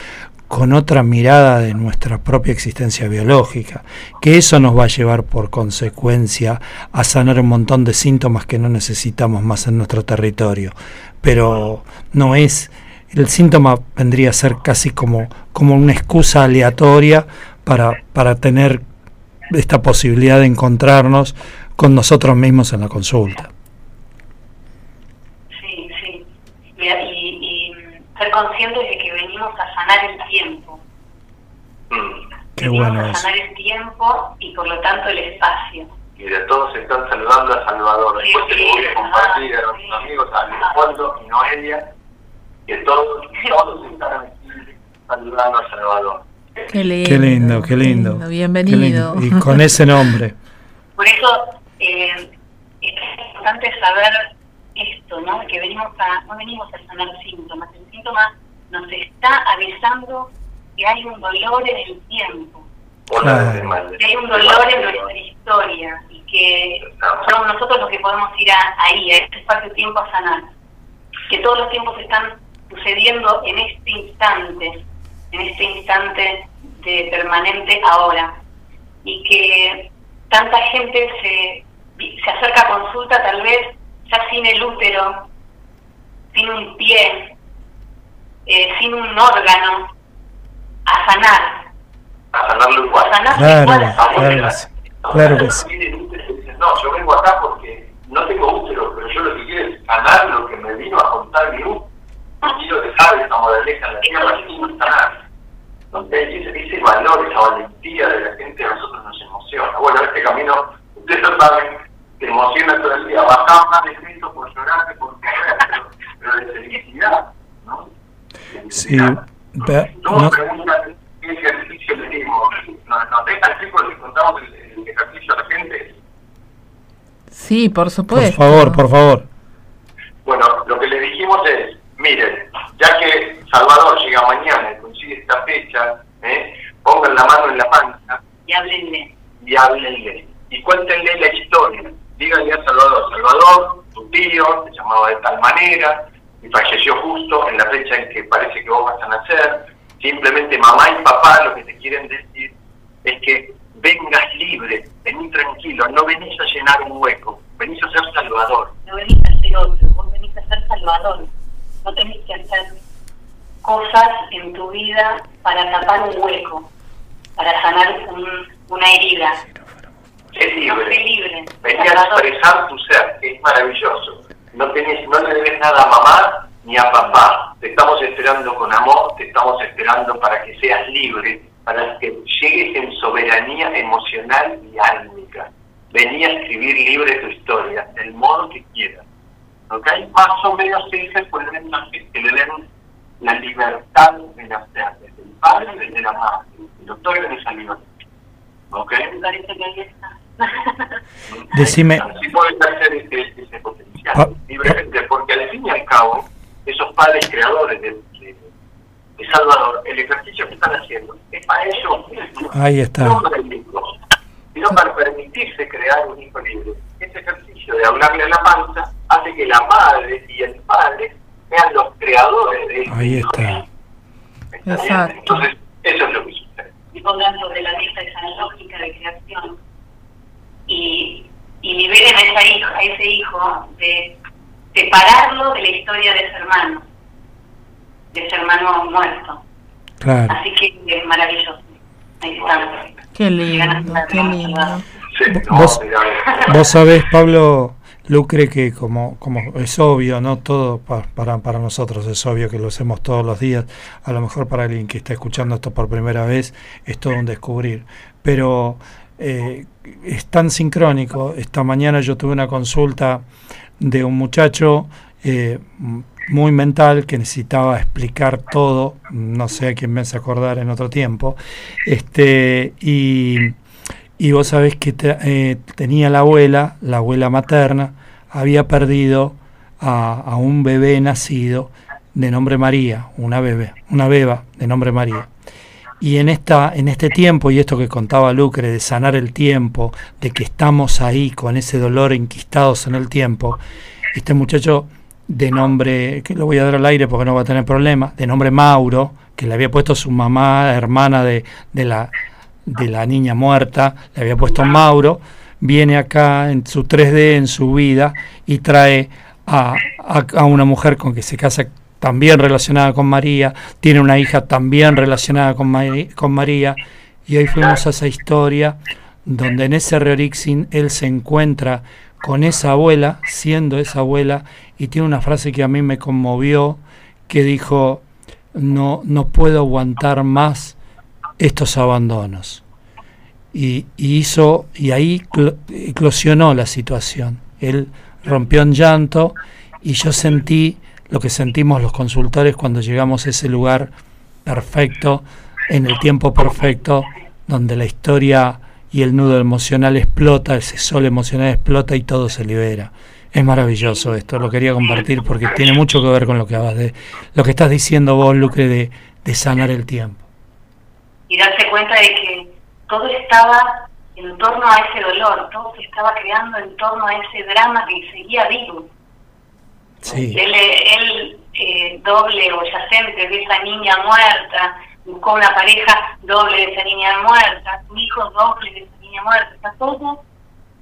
con otra mirada de nuestra propia existencia biológica, que eso nos va a llevar por consecuencia a sanar un montón de síntomas que no necesitamos más en nuestro territorio, pero no es, el síntoma vendría a ser casi como, como una excusa aleatoria para, para tener esta posibilidad de encontrarnos con nosotros mismos en la consulta. Sí, sí. Y, ser conscientes de que venimos a sanar el tiempo. Mm. Qué venimos bueno a sanar el tiempo y por lo tanto el espacio mira, todos están saludando a Salvador. Después te voy a compartir a nuestros amigos, a Leopoldo y Noelia, que todos, todos están aquí saludando a Salvador. Qué lindo, qué lindo, qué lindo. bienvenido. Y con ese nombre. Por eso eh, es importante saber esto, ¿no? Que venimos a, no venimos a sanar síntomas, el síntoma nos está avisando que hay un dolor en el tiempo. Que hay un dolor en nuestra historia que somos nosotros los que podemos ir ahí, a este espacio-tiempo a sanar. Que todos los tiempos están sucediendo en este instante, en este instante de permanente ahora. Y que tanta gente se, se acerca a consulta tal vez ya sin el útero, sin un pie, eh, sin un órgano, a sanar. A sanarlo igual. A sanarlo igual. Claro, claro que sí no, yo vengo acá porque no tengo útero, pero yo lo que quiero es sanar lo que me vino a contar mi útero. Quiero dejar esa modeleja en la tierra sanar. Entonces, ese, ese valor, esa valentía de la gente a nosotros nos emociona. Bueno, este camino, ustedes lo saben, te emociona todo el día. Bajaba más de Cristo por llorarte, por pero, pero de felicidad, ¿no? Sí. no, preguntan qué ejercicio le dimos. Nos, nos deja el tiempo que contamos el, el ejercicio a la gente Sí, por supuesto. Por favor, por favor. Bueno, lo que le dijimos es, miren, ya que Salvador llega mañana y consigue esta fecha, ¿eh? pongan la mano en la panza. Y háblenle. Y háblenle. Y cuéntenle la historia. Díganle a Salvador, Salvador, tu tío se llamaba de tal manera, y falleció justo en la fecha en que parece que vos vas a nacer. Simplemente mamá y papá lo que te quieren decir es que vengas libre, vení tranquilo, no venís a llenar un hueco, venís a ser salvador. No venís a ser otro, vos venís a ser salvador. No tenés que hacer cosas en tu vida para tapar un hueco, para sanar una herida. Es libre. libre. Venís a expresar tu ser, que es maravilloso. No, tenés, no le debes nada a mamá ni a papá. Te estamos esperando con amor, te estamos esperando para que seas libre, para que llegues en soberanía emocional y álmica. Vení a escribir libre tu historia, del modo que quieras. ¿Ok? Más o menos se dice que le den la libertad de nacer, desde el padre y desde la madre. El doctor es esa libertad. ¿Ok? Me parece que ahí está. Decime. Sí puede hacer ese, ese potencial, ah, libremente, porque al fin y al cabo, esos padres creadores de, de, Salvador, el ejercicio que están haciendo es para ellos Ahí está. No para sino para permitirse crear un hijo libre. Ese ejercicio de hablarle a la panza hace que la madre y el padre sean los creadores de Ahí está. Exacto. Entonces, eso es lo que sucede. Y pongan sobre la mesa esa lógica de creación y, y liberen a, esa hija, a ese hijo de separarlo de la historia de su hermano, de su hermano muerto. Claro. Así que es maravilloso. Ahí está. Qué lindo, qué lindo. Vos, vos sabés, Pablo, Lucre, que como, como es obvio, no todo para, para nosotros es obvio que lo hacemos todos los días, a lo mejor para alguien que está escuchando esto por primera vez es todo un descubrir, pero eh, es tan sincrónico. Esta mañana yo tuve una consulta de un muchacho eh, muy mental que necesitaba explicar todo, no sé a quién me hace acordar en otro tiempo, este, y, y vos sabés que eh, tenía la abuela, la abuela materna, había perdido a, a, un bebé nacido de nombre María, una bebé, una beba de nombre María. Y en, esta, en este tiempo, y esto que contaba Lucre, de sanar el tiempo, de que estamos ahí con ese dolor enquistados en el tiempo, este muchacho de nombre, que lo voy a dar al aire porque no va a tener problema, de nombre Mauro, que le había puesto su mamá, hermana de, de, la, de la niña muerta, le había puesto Mauro, viene acá en su 3D, en su vida, y trae a, a, a una mujer con que se casa también relacionada con María, tiene una hija también relacionada con, con María, y hoy fuimos a esa historia donde en ese Reorixin él se encuentra con esa abuela, siendo esa abuela, y tiene una frase que a mí me conmovió, que dijo, no, no puedo aguantar más estos abandonos. Y, y hizo, y ahí eclosionó la situación. Él rompió en llanto y yo sentí lo que sentimos los consultores cuando llegamos a ese lugar perfecto, en el tiempo perfecto, donde la historia y el nudo emocional explota, ese sol emocional explota y todo se libera. Es maravilloso esto, lo quería compartir porque tiene mucho que ver con lo que de lo que estás diciendo vos, Lucre, de, de sanar el tiempo. Y darse cuenta de que todo estaba en torno a ese dolor, todo se estaba creando en torno a ese drama que seguía vivo él, él eh, doble o yacente de esa niña muerta, buscó una pareja doble de esa niña muerta, su hijo doble de esa niña muerta, está todo,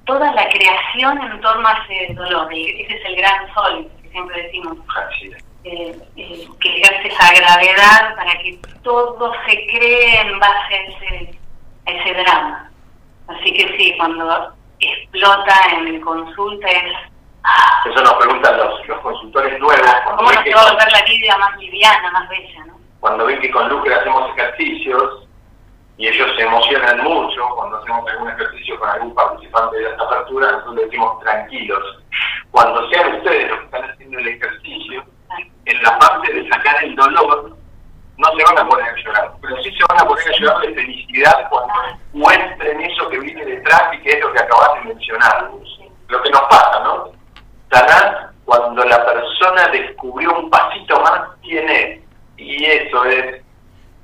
toda la creación en torno a ese dolor, ese es el gran sol que siempre decimos. Eh, eh, que ejerce esa gravedad para que todo se cree en base a ese, a ese drama. Así que sí, cuando explota en consulta es eso nos preguntan los, los consultores nuevos. ¿Cómo nos va a volver la vida más liviana, más bella? ¿no? Cuando ven que con Lucre hacemos ejercicios y ellos se emocionan mucho cuando hacemos algún ejercicio con algún participante de esta apertura, nosotros decimos tranquilos. Cuando sean ustedes los que están haciendo el ejercicio, en la parte de sacar el dolor, no se van a poner a llorar, pero sí se van a poner a llorar de felicidad cuando muestren eso que viene detrás y que es lo que acabas de mencionar. Lo que nos pasa, ¿no? Sanar cuando la persona descubrió un pasito más quién es. Y eso es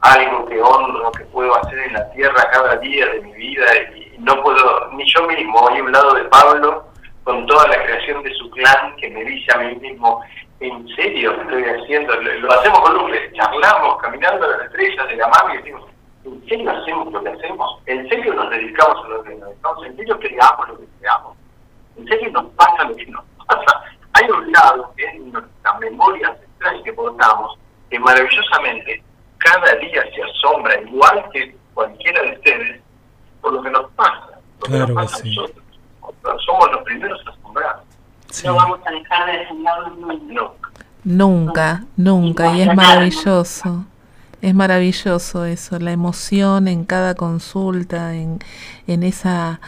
algo que honro, que puedo hacer en la tierra cada día de mi vida y no puedo, ni yo mismo, hay un lado de Pablo con toda la creación de su clan que me dice a mí mismo, ¿en serio estoy haciendo? Lo, hacemos con luces, charlamos, caminando a las estrellas de la mano y decimos, ¿en serio hacemos lo que hacemos? ¿En serio nos dedicamos a lo que nos dedicamos? ¿En serio creamos lo que creamos? ¿En serio nos pasa lo que nos? Hay un lado que es nuestra memoria ancestral que portamos, que maravillosamente cada día se asombra, igual que cualquiera de ustedes, por lo que nos pasa. Lo que nos pasa a nosotros. Somos los primeros asombrados. No vamos a dejar de asombrarnos nunca. Nunca, nunca, y es maravilloso. Es maravilloso eso, la emoción en cada consulta, en, en esa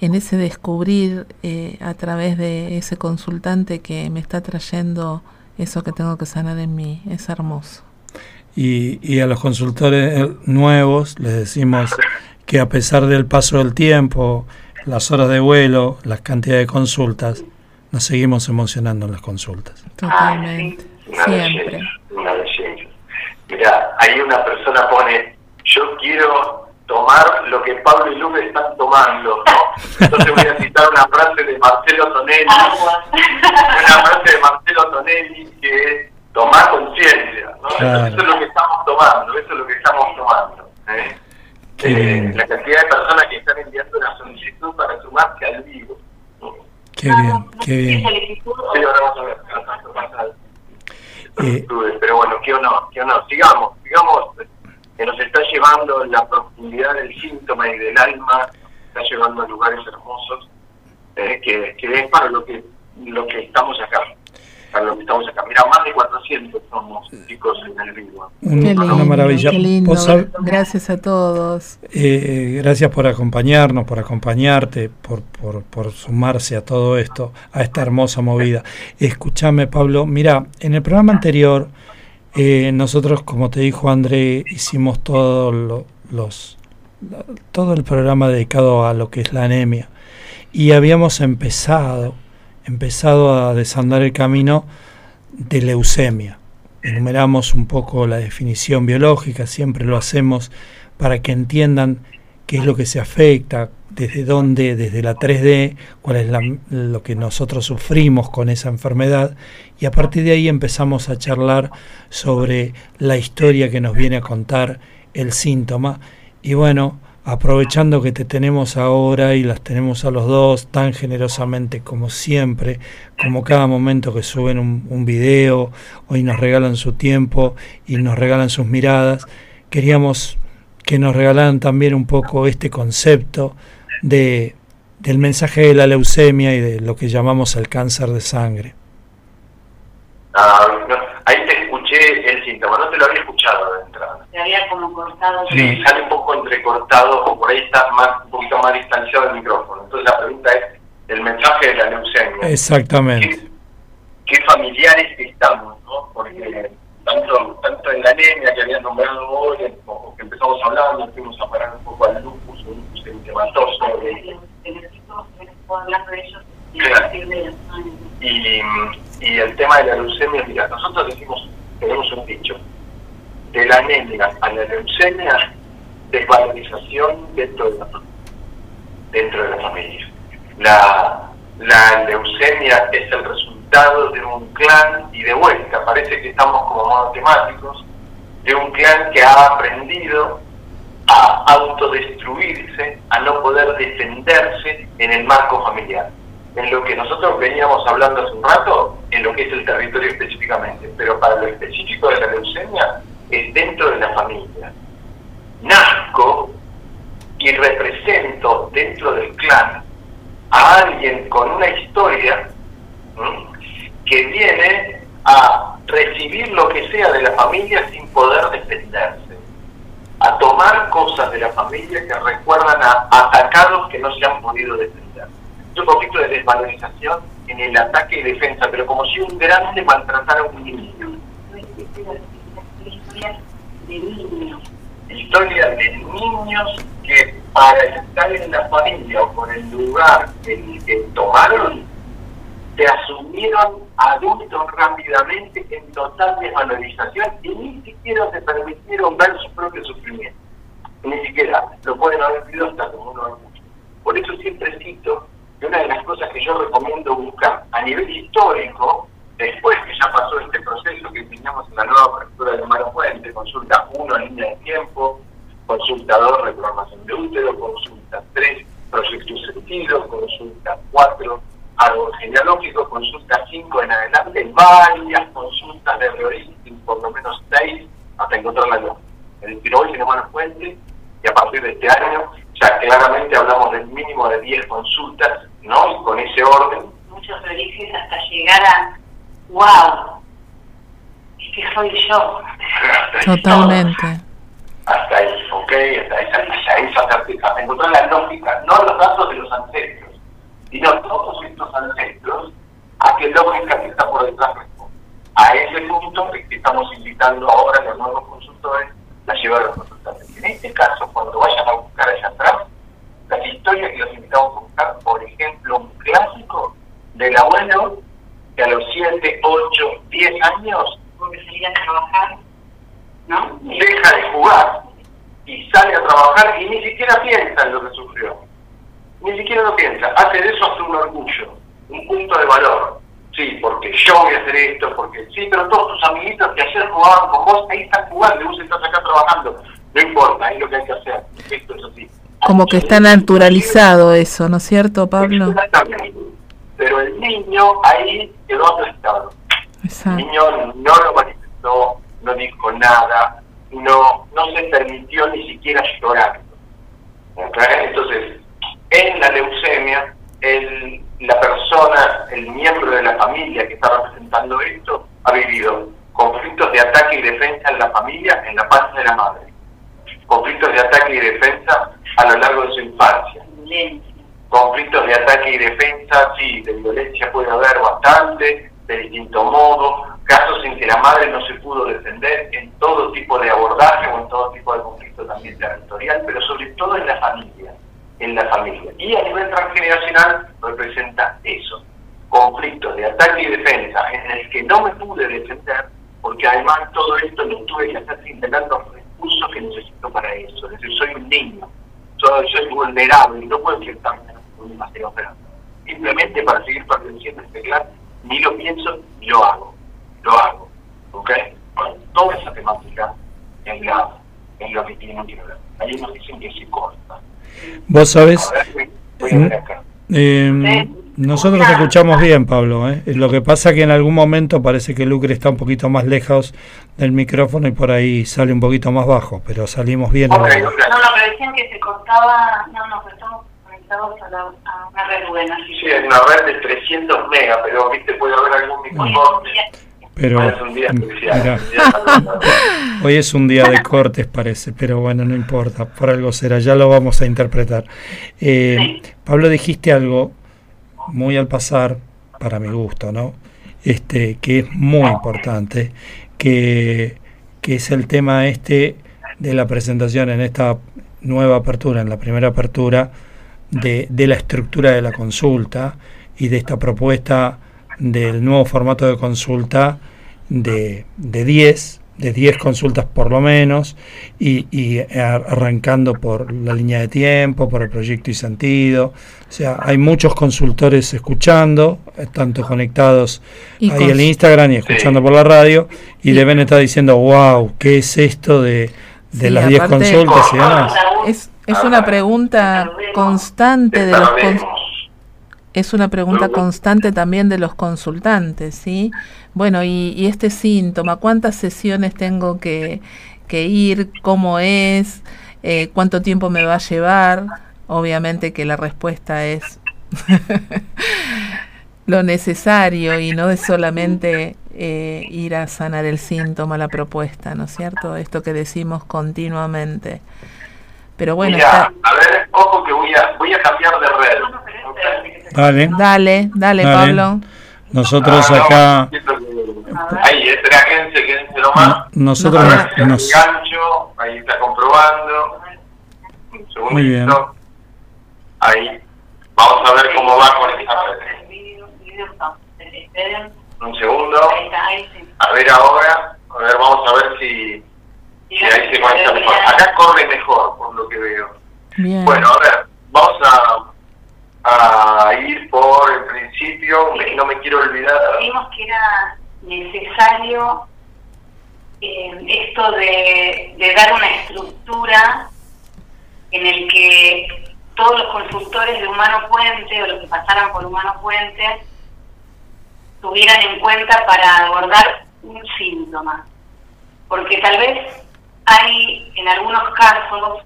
en ese descubrir eh, a través de ese consultante que me está trayendo eso que tengo que sanar en mí. Es hermoso. Y, y a los consultores nuevos les decimos que a pesar del paso del tiempo, las horas de vuelo, las cantidades de consultas, nos seguimos emocionando en las consultas. Totalmente, siempre. una Mira, ahí una persona pone, yo quiero tomar lo que Pablo y Lupe están tomando, ¿no? Entonces voy a citar una frase de Marcelo Tonelli, una frase de Marcelo Tonelli que es tomar conciencia, ¿no? Eso es lo que estamos tomando, eso es lo que estamos tomando. ¿eh? Eh, la cantidad de personas que están enviando una solicitud para sumarse al vivo. Qué bien, qué bien. Sí, ahora vamos a ver, eh, pero bueno, qué honor, qué honor. Sigamos, sigamos, que nos está llevando la profundidad del síntoma y del alma, está llevando a lugares hermosos, eh, que, que es para lo que, lo que estamos acá para lo que estamos acá. Mira, más de 400 somos chicos en el vivo. una maravilla. Qué lindo. Gracias a todos. Eh, gracias por acompañarnos, por acompañarte, por, por, por, sumarse a todo esto, a esta hermosa movida. Escúchame, Pablo. Mira, en el programa anterior, eh, nosotros, como te dijo André, hicimos todo los todo el programa dedicado a lo que es la anemia. Y habíamos empezado empezado a desandar el camino de leucemia. Enumeramos un poco la definición biológica, siempre lo hacemos para que entiendan qué es lo que se afecta, desde dónde, desde la 3D, cuál es lo que nosotros sufrimos con esa enfermedad y a partir de ahí empezamos a charlar sobre la historia que nos viene a contar el síntoma. Y bueno, aprovechando que te tenemos ahora y las tenemos a los dos tan generosamente como siempre, como cada momento que suben un, un video, hoy nos regalan su tiempo y nos regalan sus miradas, queríamos que nos regalaran también un poco este concepto de, del mensaje de la leucemia y de lo que llamamos el cáncer de sangre. Ah, ahí te escuché el síntoma, no te lo había escuchado de entrada. Se había como cortado. Sí, sale un poco entrecortado o por ahí está más, un poquito más distanciado el micrófono. Entonces la pregunta es el mensaje de la leucemia. Exactamente. ¿Qué, familiares estamos? ¿no? Porque tanto, tanto en la anemia que habían nombrado hoy, como que empezamos hablando, fuimos a parar un poco al lupus, un lupus eritematoso. Y, y el tema de la leucemia, mira, nosotros decimos, tenemos un dicho, de la anemia a la leucemia, desvalorización dentro de la, dentro de la familia. La, la leucemia es el resultado de un clan, y de vuelta, parece que estamos como matemáticos, de un clan que ha aprendido a autodestruirse, a no poder defenderse en el marco familiar. En lo que nosotros veníamos hablando hace un rato, en lo que es el territorio específicamente, pero para lo específico de la leucemia es dentro de la familia. Nazco y represento dentro del clan a alguien con una historia que viene a recibir lo que sea de la familia sin poder defenderse a tomar cosas de la familia que recuerdan a atacados que no se han podido defender. Es un poquito de desvalorización en el ataque y defensa, pero como si un grande maltratara a un niño. Historia de niños que para estar en la familia o por el lugar que, que tomaron, se asumieron adultos rápidamente en total desvalorización y ni siquiera se permitieron ver su propio sufrimiento. Ni siquiera lo pueden haber vivido hasta como uno adulto. Por eso siempre cito que una de las cosas que yo recomiendo buscar a nivel histórico, después que ya pasó este proceso que teníamos en la nueva apertura de Maro Puente, consulta 1, línea de tiempo, consulta 2, reclamación de útero, consulta 3, proyectos sentidos, consulta 4, árbol genealógico, consulta 5 en adelante, varias consultas de reorigen, por lo menos 6, hasta encontrar la lógica. Es decir, hoy tenemos la fuente y a partir de este año ya claramente hablamos del mínimo de 10 consultas, ¿no? Y con ese orden. Muchos orígenes hasta llegar a, wow, es que soy yo. Totalmente. Hasta ahí, ¿ok? Hasta ahí, hasta ahí, hasta encontrar la lógica, no los datos de los ancestros, sino todos estos ancestros, a qué lógica que está por detrás A ese punto que estamos invitando ahora a los nuevos consultores a llevar a los consultores. En este caso, cuando vayan a buscar allá atrás, las historias que los invitamos a buscar, por ejemplo, un clásico del abuelo que a los 7, 8, 10 años porque salía a trabajar, ¿no? deja de jugar y sale a trabajar y ni siquiera piensa en lo que sufrió. Ni siquiera lo piensa. Hace de eso hasta un orgullo, un punto de valor. Sí, porque yo voy a hacer esto, porque sí, pero todos tus amiguitos que ayer jugaban con vos, ahí están jugando y vos estás acá trabajando. No importa, es lo que hay que hacer. Esto es así. Como que está naturalizado eso, ¿no es cierto, Pablo? Pero el niño ahí quedó aplastado. El niño no lo manifestó, no dijo nada, no, no se permitió ni siquiera llorar. Entonces, en la leucemia, el, la persona, el miembro de la familia que está representando esto, ha vivido conflictos de ataque y defensa en la familia, en la panza de la madre. Conflictos de ataque y defensa a lo largo de su infancia. Conflictos de ataque y defensa, sí, de violencia puede haber bastante, de distinto modo, casos en que la madre no se pudo defender en todo tipo de abordaje o en todo tipo de conflicto también territorial, pero sobre todo en la familia, en la familia. Y a nivel transgeneracional representa eso, conflictos de ataque y defensa en el que no me pude defender, porque además todo esto lo tuve que hacer sin tener los recursos que necesito para eso. Es decir, soy un niño, soy, soy vulnerable no puedo enfrentarme a un demasiado grande. Simplemente para seguir perteneciendo a este clan ni lo pienso, ni lo hago. Lo hago. ¿Ok? Toda esa temática en, la, en lo que tiene que ver. Unos dicen que se corta. Vos sabés. Eh, nosotros escuchamos bien, Pablo. ¿eh? Lo que pasa que en algún momento parece que Lucre está un poquito más lejos del micrófono y por ahí sale un poquito más bajo, pero salimos bien. Okay, no, no, pero decían que se cortaba. No, no, pero estamos a, la, a una red buena. Sí, es una red de 300 megas, pero viste, puede haber algún microcorte. Pero, es un día especial. hoy es un día de cortes, parece, pero bueno, no importa, por algo será, ya lo vamos a interpretar. Eh, Pablo, dijiste algo muy al pasar, para mi gusto, ¿no? Este, que es muy importante, que, que es el tema este de la presentación en esta nueva apertura, en la primera apertura, de, de, la estructura de la consulta y de esta propuesta del nuevo formato de consulta de 10, de 10 consultas por lo menos, y, y, arrancando por la línea de tiempo, por el proyecto y sentido. O sea, hay muchos consultores escuchando, eh, tanto conectados ahí en Instagram y escuchando por la radio, y deben estar diciendo, wow, ¿qué es esto de, de las 10 consultas y demás? Es, es una pregunta constante de los es una pregunta constante también de los consultantes, ¿sí? Bueno, y, este síntoma, ¿cuántas sesiones tengo que, ir? ¿Cómo es? Eh, ¿Cuánto tiempo me va a llevar? Obviamente que la respuesta es lo necesario y no es solamente eh, ir a sanar el síntoma, la propuesta, ¿no es cierto? Esto que decimos continuamente. Pero bueno, Mira, a ver, ojo que voy a, voy a cambiar de red. Dale. Dale, dale, Pablo. Nosotros ah, acá. ahí, esta agencia, quédense nomás. Nosotros no, nos. Gancho, ahí está comprobando. Un segundito. Muy bien. Ahí. Vamos a ver cómo va con esta red. Un segundo. A ver ahora. A ver, vamos a ver si y ahí se conecta mejor. Acá corre mejor, por lo que veo. Bueno, a ver, vamos a, a ir por el principio, no me quiero olvidar. Vimos que era necesario eh, esto de, de dar una estructura en el que todos los consultores de Humano Puente o los que pasaran por Humano Puente tuvieran en cuenta para abordar un síntoma. Porque tal vez hay en algunos casos,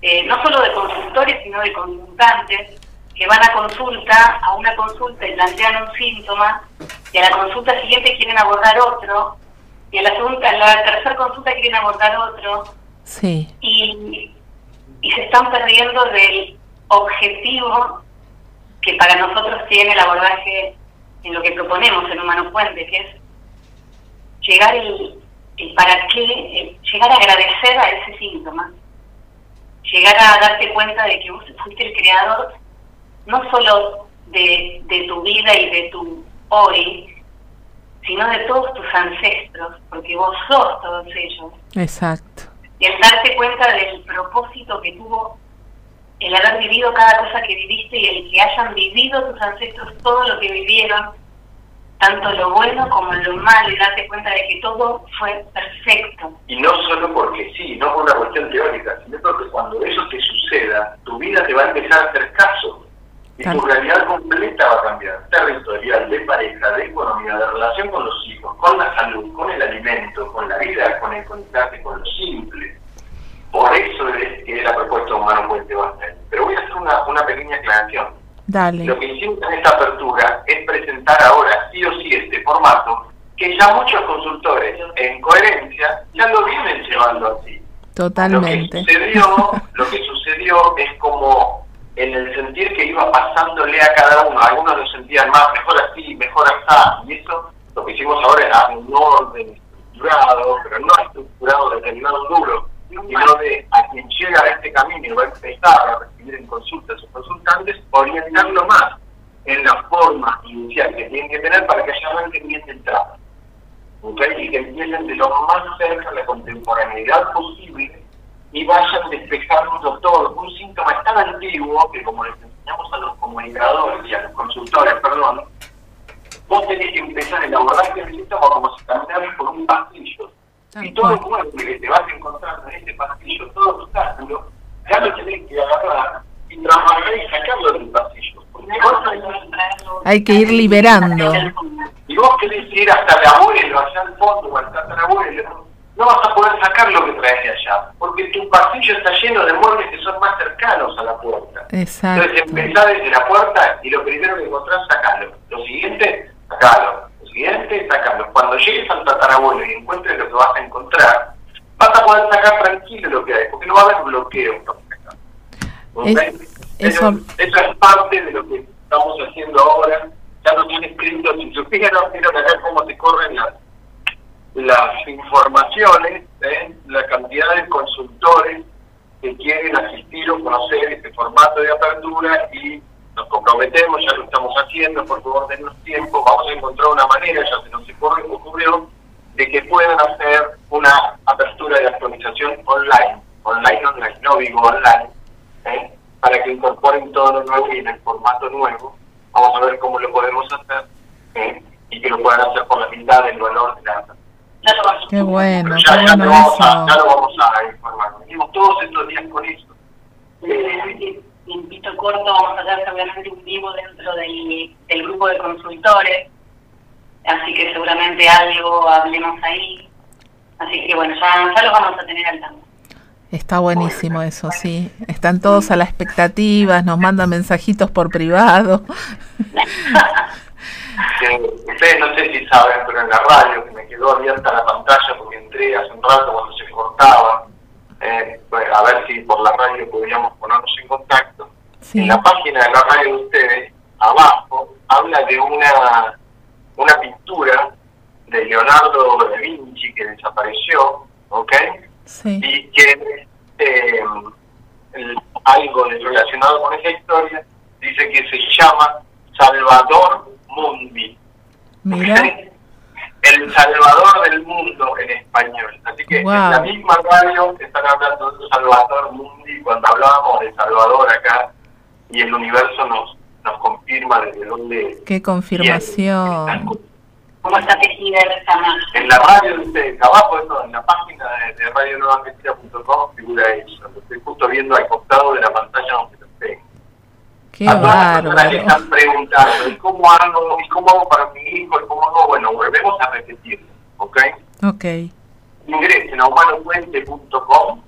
eh, no solo de consultores, sino de consultantes, que van a consulta, a una consulta y plantean un síntoma, y a la consulta siguiente quieren abordar otro, y a la segunda, a la tercera consulta quieren abordar otro, sí. y, y se están perdiendo del objetivo que para nosotros tiene el abordaje en lo que proponemos en Humano Puente, que es llegar el, el para qué, el llegar a agradecer a ese síntoma, llegar a darte cuenta de que vos fuiste el creador no solo de, de tu vida y de tu hoy, sino de todos tus ancestros, porque vos sos todos ellos. Exacto. Y el darte cuenta del propósito que tuvo el haber vivido cada cosa que viviste y el que hayan vivido tus ancestros todo lo que vivieron, tanto lo bueno como lo malo, y darte cuenta de que todo fue perfecto. Y no solo porque sí, no por una cuestión teórica, sino porque cuando eso te suceda, tu vida te va a empezar a hacer caso. Y tu realidad completa va a cambiar. Territorial, de pareja, de economía, de relación con los hijos, con la salud, con el alimento, con la vida, con el contacto, con lo simple. Por eso es que la propuesta Humano Puente va a ser. Pero voy a hacer una, una pequeña aclaración. Dale. Lo que hicimos en esta apertura es presentar ahora sí o sí este formato que ya muchos consultores en coherencia ya lo vienen llevando así. Totalmente. Lo que sucedió, lo que sucedió es como en el sentir que iba pasándole a cada uno, algunos lo sentían más, mejor así, mejor así, y eso lo que hicimos ahora era un orden estructurado, pero no estructurado determinado duro, sino de a quien llega a este camino y va a empezar a recibir en consultas o consultantes, orientarlo más en la forma inicial que tienen que tener para que ya arranquen bien de entrada. ¿okay? Y que empiecen de lo más cerca a la contemporaneidad posible y vayan despejando todo. Un síntoma tan antiguo que como les enseñamos a los comunicadores y a los consultores, perdón, vos tenés que empezar el abordaje del síntoma como si caminaras por un pasillo. Tal y todo el mueble que te vas encontrando en este pasillo, todo obstáculo, ya lo tenés que agarrar y trabajar y sacarlo del pasillo. Porque vos Hay que ir liberando. y vos querés ir hasta el abuelo, allá al fondo, o hasta el abuelo, no vas a poder sacar lo que traes de allá, porque tu pasillo está lleno de muebles que son más cercanos a la puerta. Exacto. Entonces empezás desde la puerta y lo primero que encontrás, sacalo. Lo siguiente, sacalo. Lo siguiente, sacalo. Cuando llegues al tatarabuelo y encuentres lo que vas a encontrar, vas a poder sacar tranquilo lo que hay, porque no va a haber bloqueo. eso- Eso, eso es parte de lo que estamos haciendo ahora. Ya no tiene escrito, si supieran, vieron acá cómo se corren las, las informaciones, ¿eh? la cantidad de consultores que quieren asistir o conocer este formato de apertura y nos comprometemos, ya lo estamos haciendo, por favor denos tiempo, vamos a encontrar una manera, ya se nos ocurrió, de que puedan hacer una apertura de actualización online, online, online, no digo online, ¿eh? para que incorporen todo lo nuevo y en el formato nuevo, vamos a ver cómo lo podemos hacer ¿eh? y que lo puedan hacer por la mitad del valor de la Ya lo vas. Qué bueno, pero qué ya, ya bueno lo vamos a, ya lo vamos a informar. Venimos todos estos días con eso. Eh, Invito corto, vamos a hacer seguramente un vivo dentro del, del grupo de consultores, así que seguramente algo hablemos ahí. Así que bueno, ya, ya lo vamos a tener al tanto. Está buenísimo eso, sí. Están todos a la expectativa, nos mandan mensajitos por privado. Ustedes no sé si saben, pero en la radio, quedó abierta la pantalla porque entré hace un rato cuando se cortaba, eh, pues, a ver si por la radio podríamos ponernos en contacto. Sí. En la página de la radio de ustedes, abajo, habla de una, una pintura de Leonardo da Vinci que desapareció, ¿ok? Sí. y que eh, el- algo relacionado con esa historia dice que se llama Salvador Mundi. Mira, El Salvador del mundo en español. Así que Wow. en la misma radio están hablando de Salvador Mundi cuando hablábamos de Salvador acá y el universo nos, nos confirma desde dónde qué confirmación. cómo está tejida esa marcha. En la radio de ustedes, abajo, eso, en la página de, de radionuevamestira.com figura eso. Lo estoy justo viendo al costado de la pantalla donde. Qué a todas las que están preguntando, ¿y cómo hago? ¿Y cómo hago para mi hijo? ¿Y cómo hago? Bueno, volvemos a repetirlo, ¿ok? Ok, Ingresen a humanopuente.com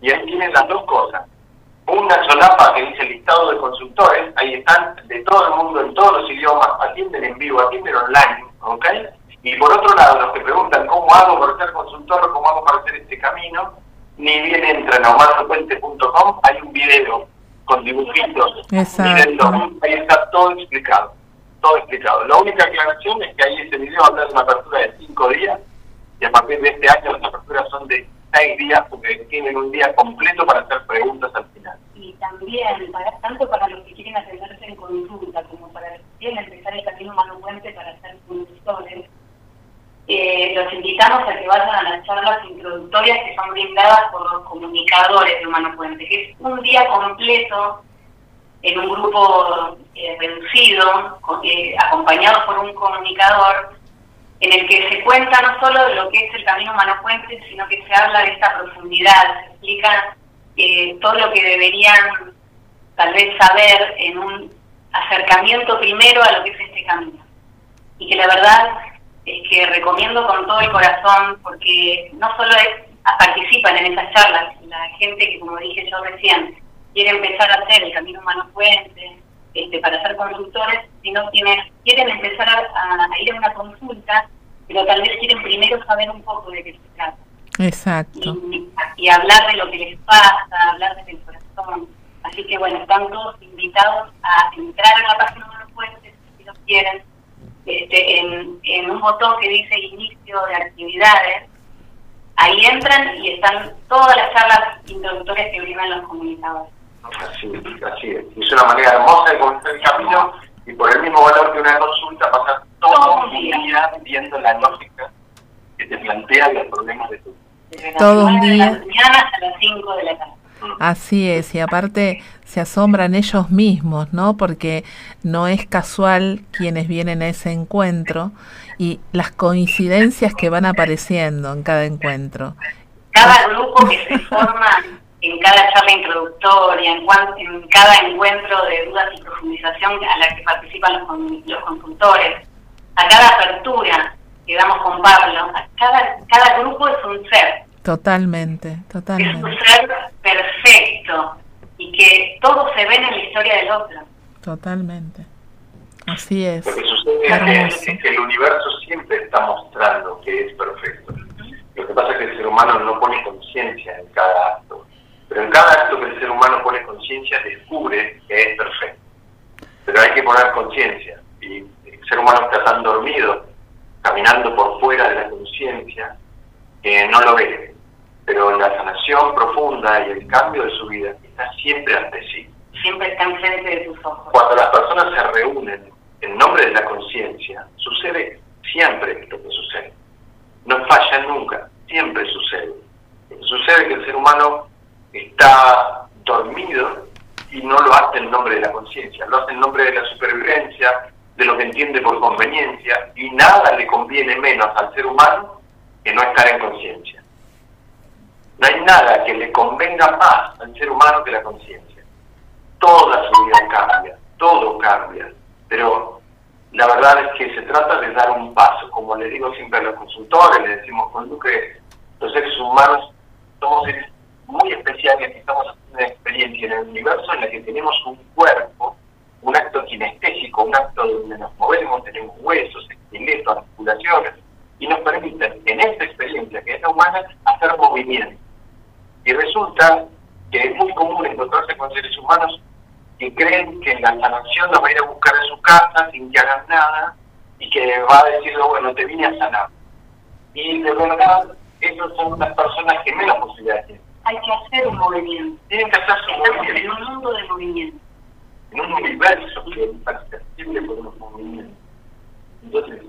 y ahí tienen las dos cosas. Una solapa que dice listado de consultores, ahí están de todo el mundo, en todos los idiomas, atienden en vivo, atienden online, ¿ok? Y por otro lado, los que preguntan cómo hago para ser consultor, cómo hago para hacer este camino, ni bien entran a humanopuente.com, hay un video con dibujitos, Exacto. ahí está todo explicado, todo explicado. La única aclaración es que ahí ese video habla de una apertura de cinco días y a partir de este año las aperturas son de seis días porque tienen un día completo para hacer preguntas al final. Y también, para, tanto para los que quieren atenderse en consulta como para los que quieren empezar el camino Mano Puente para ser consultores, eh, los invitamos a que vayan a las charlas introductorias que son brindadas por los comunicadores de Humano Puente, que es un día completo en un grupo eh, reducido, eh, acompañado por un comunicador, en el que se cuenta no solo lo que es el camino Humano Puente, sino que se habla de esta profundidad, se explica eh, todo lo que deberían tal vez saber en un acercamiento primero a lo que es este camino. Y que la verdad es que recomiendo con todo el corazón, porque no solo es- participan en esas charlas, la gente que, como dije yo recién, quiere empezar a hacer el camino humano puente este, para ser consultores, sino quienes quieren empezar a, a ir a una consulta, pero tal vez quieren primero saber un poco de qué se trata exacto. y, y hablar de lo que les pasa, hablar desde el corazón. Así que bueno, están todos invitados a entrar a la página de los puentes, si lo quieren, este, en, en un botón que dice inicio de actividades. Ahí entran y están todas las charlas introductorias que brindan los comunicadores. Así, así es. Y es una manera hermosa de comenzar el camino y por el mismo valor que una consulta pasar todo un día viendo la lógica que te plantea los problemas de tu vida. Todo un 9 de día. la mañana hasta las 5 de la tarde. Así es, y aparte se asombran ellos mismos, ¿no? Porque no es casual quienes vienen a ese encuentro y las coincidencias que van apareciendo en cada encuentro. cada grupo que se forma en cada charla introductoria, en, cuan- en cada encuentro de dudas y profundización a la que participan los, los consultores, a cada apertura que damos con Pablo, a cada, cada grupo es un ser, Totalmente, es un totalmente, ser perfecto y que todo se ve en la historia del otro. totalmente. Así es. Lo que sucede Hermoso. es, es que el universo siempre está mostrando que es perfecto. Lo que pasa es que el ser humano no pone conciencia en cada acto. Pero en cada acto que el ser humano pone conciencia descubre que es perfecto. Pero hay que poner conciencia. Y el ser humano está tan dormido, caminando por fuera de la conciencia, que no lo ve. Pero la sanación profunda y el cambio de su vida está siempre ante sí. Siempre está enfrente de tus ojos. Cuando las personas se reúnen en nombre de la conciencia, sucede siempre lo que sucede. No falla nunca, siempre sucede. Sucede que el ser humano está dormido y no lo hace en nombre de la conciencia, lo hace en nombre de la supervivencia, de lo que entiende por conveniencia, y nada le conviene menos al ser humano que no estar en conciencia. No hay nada que le convenga más al ser humano que la conciencia. Toda su vida cambia, todo cambia, pero la verdad es que se trata de dar un paso, como le digo siempre a los consultores, le decimos con Luque, los seres humanos somos seres muy especiales y estamos haciendo una experiencia en el universo en la que tenemos un cuerpo, un acto kinestésico, un acto donde nos movemos, tenemos huesos, esqueletos, articulaciones, y nos permiten en esta experiencia que es la humana hacer movimiento. Y resulta que es muy común encontrarse con seres humanos que creen que la sanación los va a ir a buscar a su casa sin que hagan nada y que va a decirle, bueno, te vine a sanar. Y de verdad, esas son las personas que menos posibilidades tienen. Hay que hacer un movimiento. Tienen que hacer su Estamos en movimiento un mundo de movimiento. en un universo que es perceptible por los movimientos. Entonces,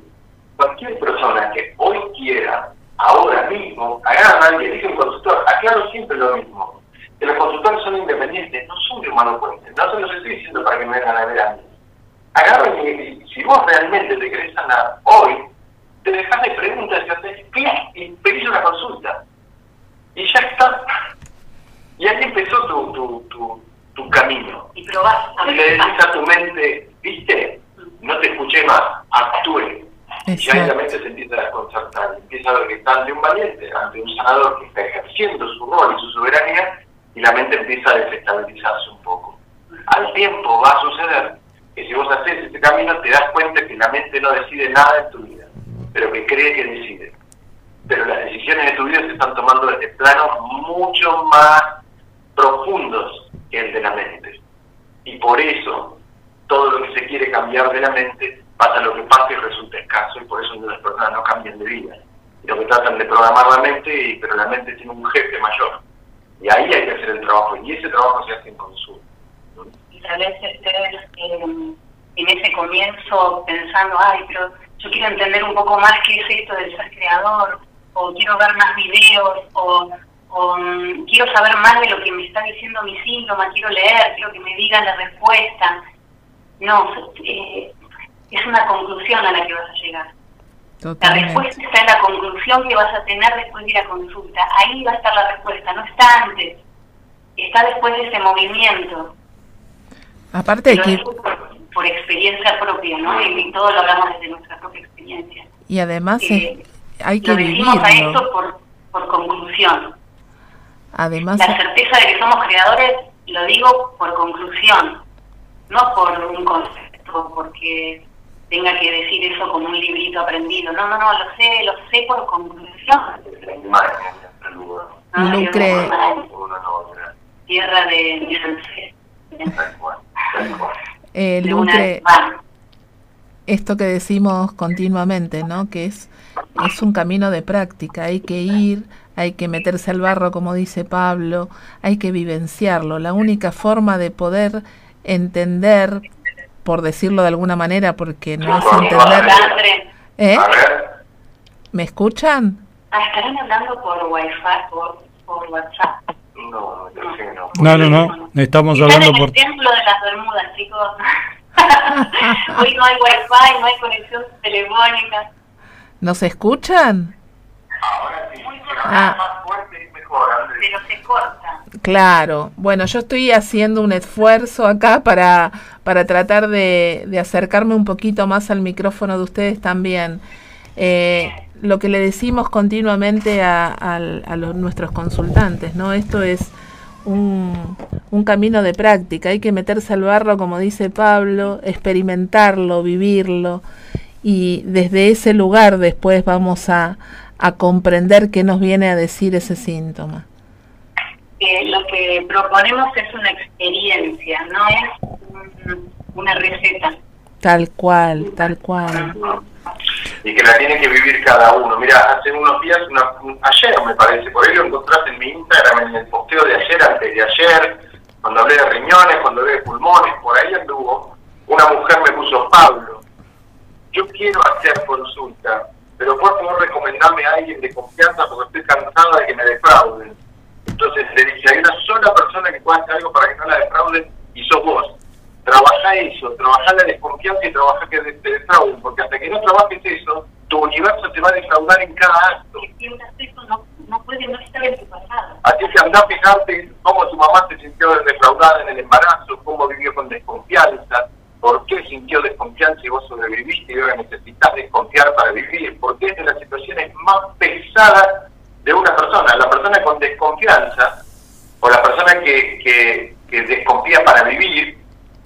cualquier persona que hoy quiera, ahora mismo, agarra y elige un consultor, aclaro siempre lo mismo, que los consultores son independientes, no son de humano puente, no se los estoy diciendo para que me vengan a ver a mí. Agarren y, si vos realmente te querés sanar hoy, te dejas de preguntas y haces clic y pedís una consulta. Y ya está. Y ahí empezó tu, tu, tu, tu camino. Y probás. Y le decís a tu mente, viste, no te escuché más, actúe. Es Y ahí la cierto. mente se empieza a desconcertar, empieza a ver que está ante un valiente, ante un sanador que está ejerciendo su rol y su soberanía, y la mente empieza a desestabilizarse un poco. Al tiempo va a suceder que si vos haces ese camino te das cuenta que la mente no decide nada en tu vida, pero que cree que decide. Pero las decisiones de tu vida se están tomando desde planos mucho más profundos que el de la mente. Y por eso, todo lo que se quiere cambiar de la mente, pasa lo que pasa y resulta escaso, y por eso las personas no cambian de vida. Lo que tratan de programar la mente, pero la mente tiene un jefe mayor. Y ahí hay que hacer el trabajo, y ese trabajo se hace en consulta. ¿no? Y tal vez estés eh, en ese comienzo pensando, ay, pero yo quiero entender un poco más qué es esto del ser creador, o quiero ver más videos, o, o, mm, quiero saber más de lo que me está diciendo mi síntoma, quiero leer, quiero que me digan la respuesta. No, eh, es una conclusión a la que vas a llegar. La respuesta está en la conclusión que vas a tener después de ir a consulta. Ahí va a estar la respuesta, no está antes. Está después de ese movimiento. Aparte Lo que, por, experiencia propia, ¿no? Y, todo lo hablamos desde nuestra propia experiencia. y además Eh, es- hay que lo decimos a esto por, por conclusión. Además La certeza de que somos creadores lo digo por conclusión, no por un concepto, porque tenga que decir eso como un librito aprendido. No, no, no, lo sé, lo sé por conclusión. ¿no? Lucre. Una novia, Tierra de eh, Lucre, esto que decimos continuamente, ¿no? Que es, es un camino de práctica, hay que ir, hay que meterse al barro, como dice Pablo, hay que vivenciarlo. La única forma de poder entender, por decirlo de alguna manera, porque no es entender... ¿Eh? ¿Me escuchan? Ah, estarán hablando por wifi, por, por WhatsApp. no, que no. No, no, no. Estamos hablando en por... el triángulo de las Bermudas, chicos. Hoy no hay wifi, no hay conexión telefónica. ¿Nos escuchan? Ahora sí, pero Ah. más fuerte. Pero se corta. Claro, bueno, yo estoy haciendo un esfuerzo acá para, para tratar de, de acercarme un poquito más al micrófono de ustedes también. Eh, lo que le decimos continuamente a, al- a los- nuestros consultantes, ¿no? Esto es un, un camino de práctica, hay que meterse al barro, como dice Pablo, experimentarlo, vivirlo, y desde ese lugar después vamos a, a comprender qué nos viene a decir ese síntoma. Eh, lo que proponemos es una experiencia, no es un- una receta. Tal cual, tal cual. y que la tiene que vivir cada uno. Mira, hace unos días, una- un- ayer me parece, por ahí lo encontraste en mi Instagram, en el posteo de ayer, antes de ayer, cuando hablé de riñones, cuando hablé de pulmones, por ahí anduvo, una mujer me puso, Pablo, yo quiero hacer consulta, pero por favor recomendarme a alguien de confianza porque estoy cansada de que me defrauden. Entonces le dije, hay una sola persona que pueda hacer algo para que no la defrauden y sos vos. Trabaja eso, trabaja la desconfianza y trabaja que te defrauden, porque hasta que no trabajes eso, tu universo te va a defraudar en cada acto. Que sientas eso no, no puede no estar en tu pasado. Así que andá a fijarte cómo tu mamá se sintió defraudada en el embarazo, cómo vivió con desconfianza, por qué sintió desconfianza y vos sobreviviste y ahora necesitas desconfiar para vivir, porque es de las situaciones más pesadas de una persona. La persona con desconfianza o la persona que, que, que desconfía para vivir,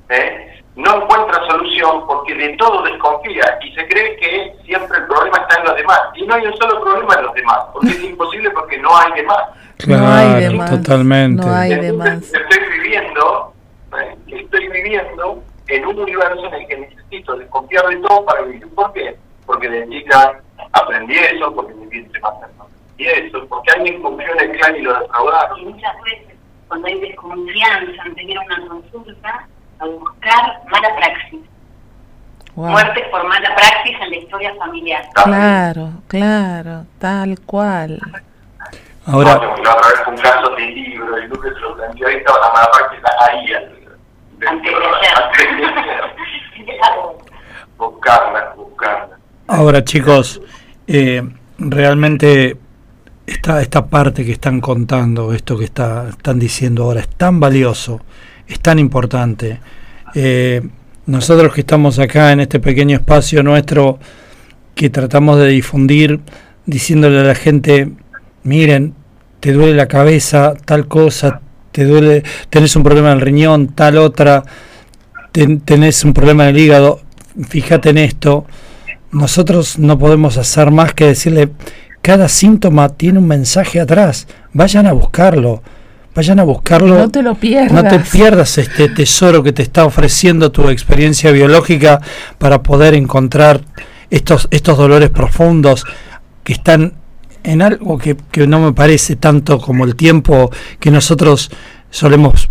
¿eh? no encuentra solución porque de todo desconfía y se cree que siempre el problema está en los demás. Y no hay un solo problema en los demás, porque es imposible porque no hay demás. no hay de Claro, más. totalmente. No hay de Entonces, más. estoy viviendo, ¿eh? estoy viviendo en un universo en el que necesito desconfiar de todo para vivir. ¿Por qué? Porque de chica aprendí eso, porque mi vientre materno aprendí eso, porque alguien confió en el clan y lo Y defraudaron. muchas veces, cuando hay desconfianza en tener una consulta, a buscar mala praxis. Wow. Muertes por mala praxis en la historia familiar. Claro, claro, tal cual. Ahora, No, la otra vez fue un caso de libro, y Lucas lo planteó, ahí estaba la mala práctica ahí. al- Buscarla, buscarla. ahora chicos, Eh, realmente esta, esta parte que están contando, esto que está, están diciendo ahora, es tan valioso, es tan importante. Eh, nosotros que estamos acá en este pequeño espacio nuestro, que tratamos de difundir, diciéndole a la gente, miren, te duele la cabeza, tal cosa, te duele, tenés un problema en el riñón, tal otra, tenés un problema en el hígado, fíjate en esto. Nosotros no podemos hacer más que decirle, cada síntoma tiene un mensaje atrás, vayan a buscarlo, vayan a buscarlo. No te lo pierdas. No te pierdas este tesoro que te está ofreciendo tu experiencia biológica para poder encontrar estos, estos dolores profundos que están en algo que, que no me parece tanto como el tiempo que nosotros solemos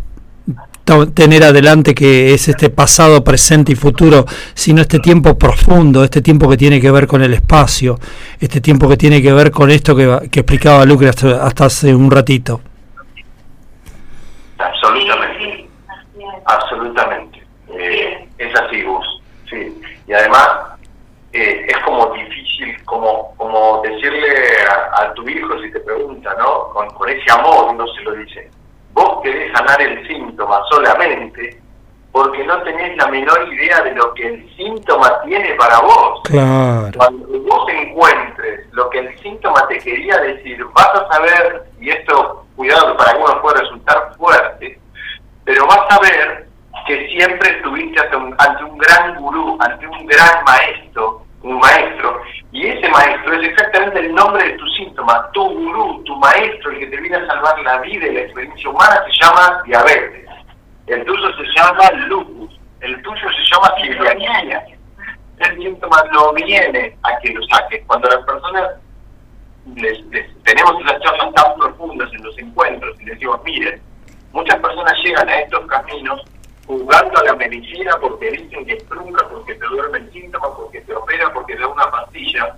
tener adelante que es este pasado, presente y futuro, sino este tiempo profundo, este tiempo que tiene que ver con el espacio, este tiempo que tiene que ver con esto que, que explicaba Lucre hasta, hasta, hace un ratito. Absolutamente. Absolutamente. Eh, es así, Gus. Y además eh, es como como, decirle a, tu hijo si te pregunta, ¿no? Con, con ese amor uno se lo dice vos querés sanar el síntoma solamente porque no tenés la menor idea de lo que el síntoma tiene para vos. Claro. Cuando vos encuentres lo que el síntoma te quería decir, vas a saber, y esto, cuidado, que para algunos puede resultar fuerte, pero vas a ver que siempre estuviste ante un, ante un gran gurú, ante un gran maestro, un maestro, y ese maestro es exactamente el nombre de tu síntoma, tu gurú, tu maestro, el que te viene a salvar la vida y la experiencia humana, se llama diabetes. El tuyo se llama lupus, el tuyo se llama celiaquía. El síntoma no viene a que lo saques. Cuando las personas les, tenemos esas charlas tan profundas en los encuentros y les digo, miren, muchas personas llegan a estos caminos jugando a la medicina porque dicen que es trunca, porque te duerme el síntoma, porque te opera, porque da una pastilla.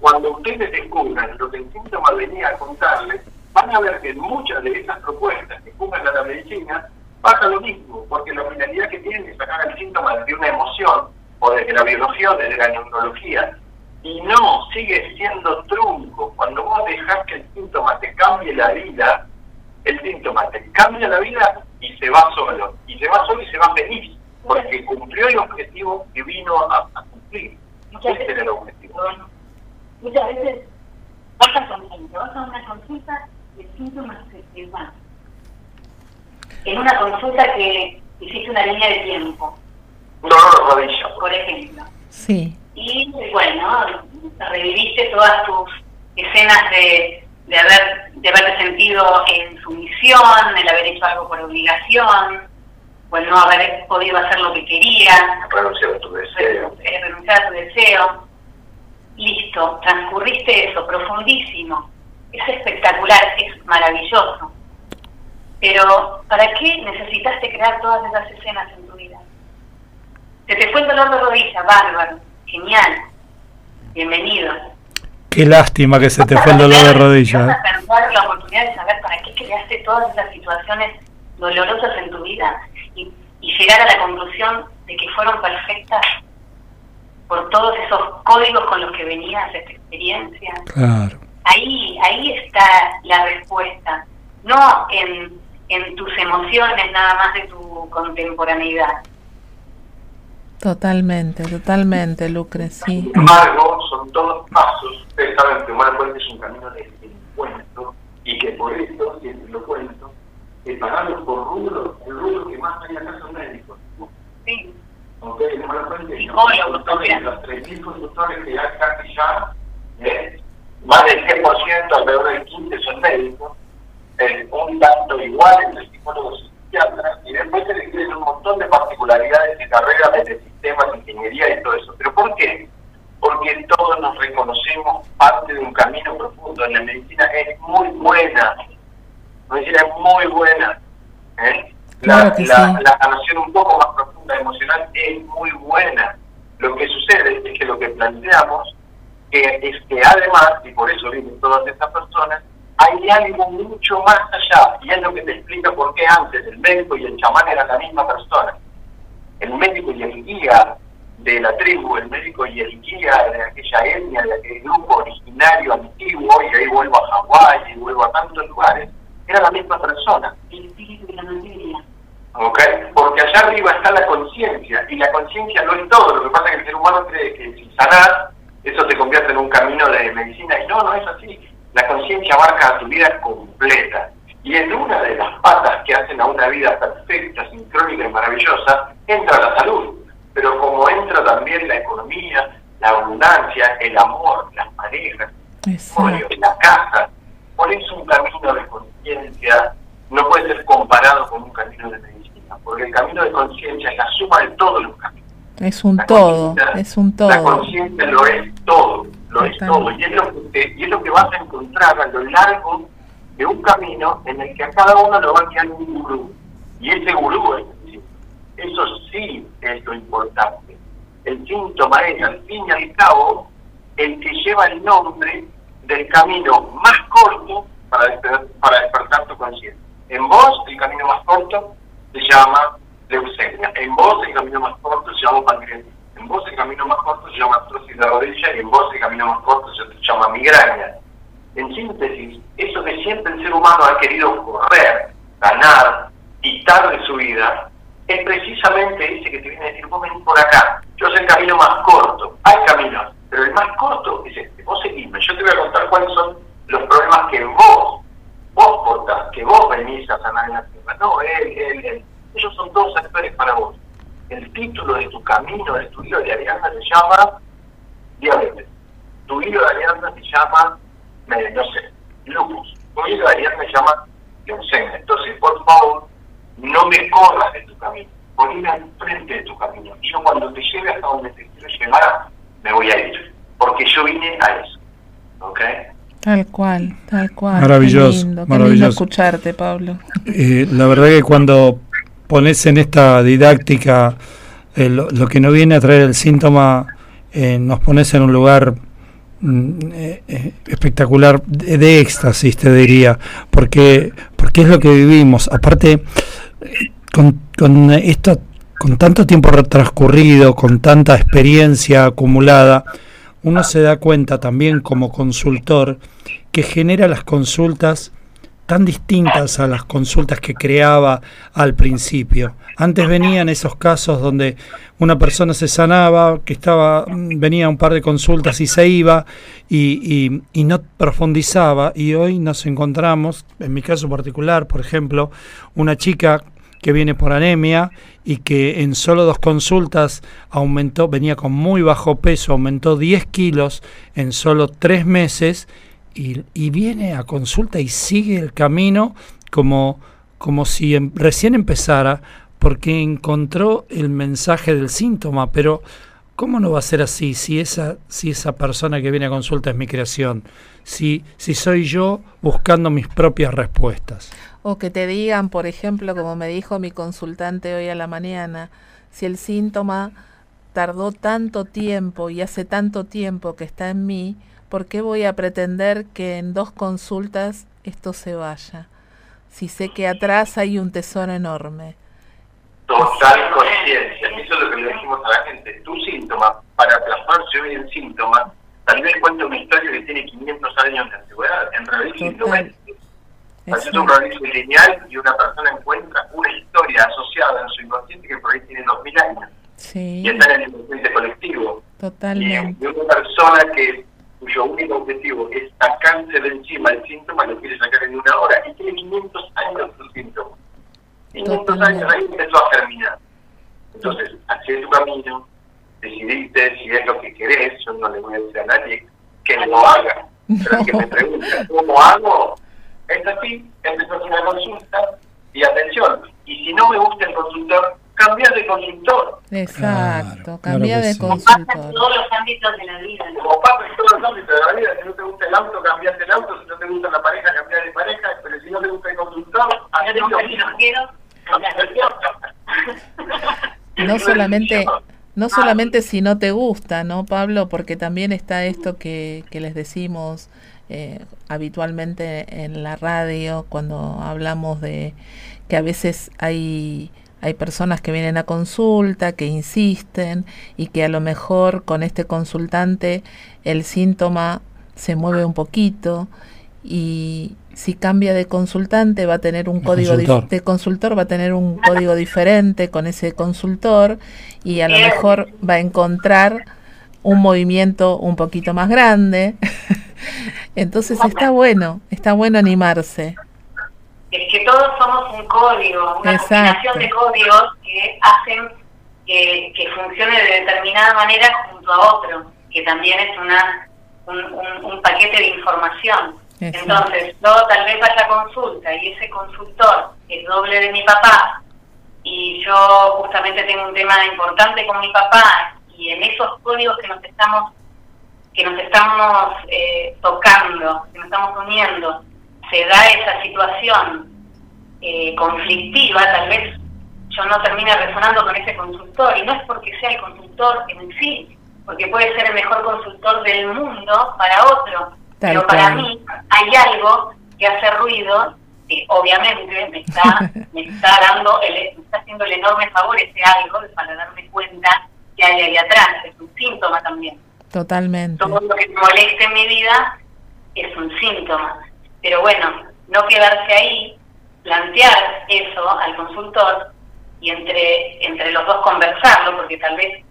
Cuando ustedes descubran lo que el síntoma venía a contarles, van a ver que en muchas de esas propuestas que juzgan a la medicina pasa lo mismo, porque la finalidad que tienen es sacar el síntoma de una emoción, o desde la biología desde la neurología, y no, sigue siendo trunco. Cuando vos dejás que el síntoma te cambie la vida, el síntoma te cambia la vida y se va solo. Y se va solo y se va feliz, porque cumplió el objetivo que vino a, cumplir. Muchas veces, era el objetivo. Muchas veces vas a consulta, vas a una consulta de síntomas que van. En una consulta que hiciste una línea de tiempo. No, no, rodilla. Por ejemplo. Sí. Y bueno, reviviste todas tus escenas de de haber de haberte sentido en sumisión, el haber hecho algo por obligación, o el no haber podido hacer lo que querías, renunciar a tu deseo. Eh, renunciar a tu deseo. Listo, transcurriste eso, profundísimo. Es espectacular, es maravilloso. Pero, ¿para qué necesitaste crear todas esas escenas en tu vida? Se te fue el dolor de rodilla, bárbaro, genial, bienvenido Qué lástima que se te fue el dolor de rodilla. Vas a perder la oportunidad de saber para qué creaste todas esas situaciones dolorosas en tu vida y, llegar a la conclusión de que fueron perfectas por todos esos códigos con los que venías esta experiencia. Claro. Ahí, ahí está la respuesta, no en, en tus emociones nada más de tu contemporaneidad. Totalmente, totalmente, Lucre, sí. Sin embargo, son todos pasos. Ustedes saben que Humano Puente es un camino de encuentro y que por eso, siempre lo cuento, pagamos por rubro, el rubro que más hay acá son médicos. Sí. Ok, Humano Puente, los 3.000 consultores que hay casi ya, ¿eh? más del 10%, alrededor del 15% son médicos, eh, un tanto igual entre psicólogos y y después se le un montón de particularidades de carrera desde sistemas, ingeniería y todo eso. ¿Pero por qué? Porque todos nos reconocemos parte de un camino profundo. La medicina es muy buena. La medicina es muy buena. ¿eh? La, sanación un poco más profunda emocional es muy buena. Lo que sucede es que lo que planteamos que es que además, y por eso vienen todas estas personas, hay algo mucho más allá, y es lo que te explica por qué antes el médico y el chamán eran la misma persona. El médico y el guía de la tribu, el médico y el guía de aquella etnia, de aquel grupo originario antiguo, y ahí vuelvo a Hawái y vuelvo a tantos lugares, era la misma persona. El espíritu de la materia. ¿ok? Porque allá arriba está la conciencia, y la conciencia no es todo, lo que pasa es que el ser humano cree que si sanás, eso se convierte en un camino de medicina, y no, no es así. La conciencia abarca tu vida completa. Y en una de las patas que hacen a una vida perfecta, sincrónica y maravillosa, entra la salud. Pero como entra también la economía, la abundancia, el amor, las parejas, Exacto. la casa. Por eso un camino de conciencia no puede ser comparado con un camino de medicina, porque el camino de conciencia es la suma de todos los caminos. Es un La todo, es un La todo. conciencia lo es todo, lo es todo. Y es, lo que y es lo que vas a encontrar a lo largo de un camino en el que a cada uno lo va a guiar un gurú. Y ese gurú es el. Eso sí es lo importante. El síntoma es, al fin y al cabo, el que lleva el nombre del camino más corto para, desper- para despertar tu conciencia. En vos, el camino más corto se llama leucemia. En vos, el camino más corto se llama pancreatitis. En vos, el camino más corto se llama artrosis de rodilla. Y en vos, el camino más corto se llama migraña. En síntesis, eso que siempre el ser humano ha querido correr, ganar, quitar de su vida, es precisamente ese que te viene a decir, vos venís por acá, yo sé el camino más corto, hay caminos, pero el más corto es este, vos seguime, yo te voy a contar cuáles son los problemas que vos, vos portás, que vos venís a sanar en la tierra, no, él, él, él, ellos son todos actores para vos. El título de tu camino, de tu hilo de alianza se llama diabetes. Tu hilo de alianza se llama, no sé, lupus. Tu hilo de alianza se llama leucemia. Entonces, por favor, no me corras de tu camino. Poneme al frente de tu camino. Y yo cuando te lleve hasta donde te quiero llevar, me voy a ir. Porque yo vine a eso. ¿Ok? Tal cual, tal cual. Maravilloso, Qué lindo, qué maravilloso. lindo escucharte, Pablo. Eh, la verdad que cuando pones en esta didáctica eh, lo, lo que no viene a traer el síntoma, eh, nos pones en un lugar mm, eh, eh, espectacular de, de éxtasis, te diría, porque, porque es lo que vivimos. Aparte, con, con esto, con tanto tiempo transcurrido, con tanta experiencia acumulada, uno se da cuenta también como consultor que genera las consultas tan distintas a las consultas que creaba al principio. Antes venían esos casos donde una persona se sanaba, que estaba, mm, venía un par de consultas y se iba y- y no profundizaba. Y hoy nos encontramos, en mi caso particular, por ejemplo, una chica que viene por anemia y que en solo dos consultas aumentó, venía con muy bajo peso, aumentó 10 kilos en solo tres meses y, viene a consulta y sigue el camino como, como si em- recién empezara porque encontró el mensaje del síntoma, pero ¿cómo no va a ser así si esa, si esa persona que viene a consulta es mi creación? Si, si soy yo buscando mis propias respuestas. O que te digan, por ejemplo, como me dijo mi consultante hoy a la mañana, si el síntoma tardó tanto tiempo y hace tanto tiempo que está en mí, ¿por qué voy a pretender que en dos consultas esto se vaya? Si sé que atrás hay un tesoro enorme. Total conciencia. Eso es lo que le decimos a la gente. Tu síntoma, para plasmarse hoy el síntoma, tal vez cuenta una historia que tiene 500 años de antigüedad. En realidad es Total. indomable. Haces un Exacto. realismo lineal y una persona encuentra una historia asociada en su inconsciente que por ahí tiene 2000 años Sí, y está en el inconsciente colectivo. Totalmente. y una persona que cuyo único objetivo es sacarse de encima el síntoma lo quiere sacar en una hora y tiene 500 años su síntoma. 500 Totalmente. años ahí empezó a terminar. Entonces, hacer tu camino, decidiste si es lo que querés, yo no le voy a decir a nadie que lo haga. Pero que me pregunta, ¿cómo hago? Es así, empezó a hacer una consulta y atención. Y si no me gusta el consultor, cambiar de consultor. Exacto, Claro, cambia claro que de sí. Como pasa en consultor. todos los ámbitos de la vida, ¿no? Como pasa en todos los ámbitos de la vida, si no te gusta el auto, cambias el auto, si no te gusta la pareja, cambias de pareja, pero si no te gusta el consultor, Si no te gusta el quiero, No solamente, no solamente si no te gusta, ¿no, Pablo? Porque también está esto que, que les decimos eh, habitualmente en la radio cuando hablamos de que a veces hay Hay personas que vienen a consulta, que insisten y que a lo mejor con este consultante el síntoma se mueve un poquito y si cambia de consultante va a tener un código de consultor va a tener un código diferente con ese consultor y a lo mejor va a encontrar un movimiento un poquito más grande. Entonces está bueno, está bueno animarse. Es que todos somos un código, una combinación de códigos que hacen que, funcione de determinada manera junto a otro, que también es una un, paquete de información. Entonces, yo tal vez vaya a consulta y ese consultor es doble de mi papá y yo justamente tengo un tema importante con mi papá y en esos códigos que nos estamos que nos estamos eh, tocando, que nos estamos uniendo, se da esa situación eh, conflictiva, tal vez yo no termine resonando con ese consultor, y no es porque sea el consultor en sí, porque puede ser el mejor consultor del mundo para otro, pero para mí hay algo que hace ruido, que obviamente me está, me está dando, el, me está haciendo el enorme favor ese algo para darme cuenta que hay ahí atrás, es un síntoma también. Totalmente. Todo lo que moleste en mi vida es un síntoma. Pero bueno, no quedarse ahí, plantear eso al consultor y entre, entre los dos conversarlo, porque tal vez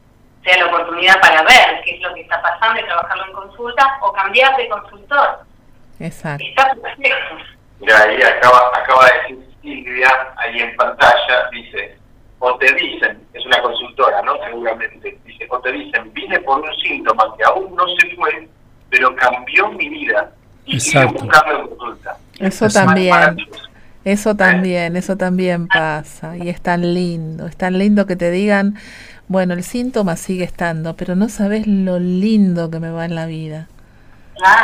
sea la oportunidad para ver qué es lo que está pasando y trabajarlo en consulta o cambiar de consultor. Exacto. Está perfecto. Mira, ahí acaba, acaba de decir Silvia, ahí en pantalla, dice, o te dicen, es una consultora, ¿no? Seguramente, dice, o te dicen, vine por un síntoma que aún no se fue, pero cambió mi vida y sigue buscando en consulta. Eso también. Eso ¿Eh? también, eso también pasa y es tan lindo, es tan lindo que te digan, bueno, el síntoma sigue estando, pero no sabes lo lindo que me va en la vida.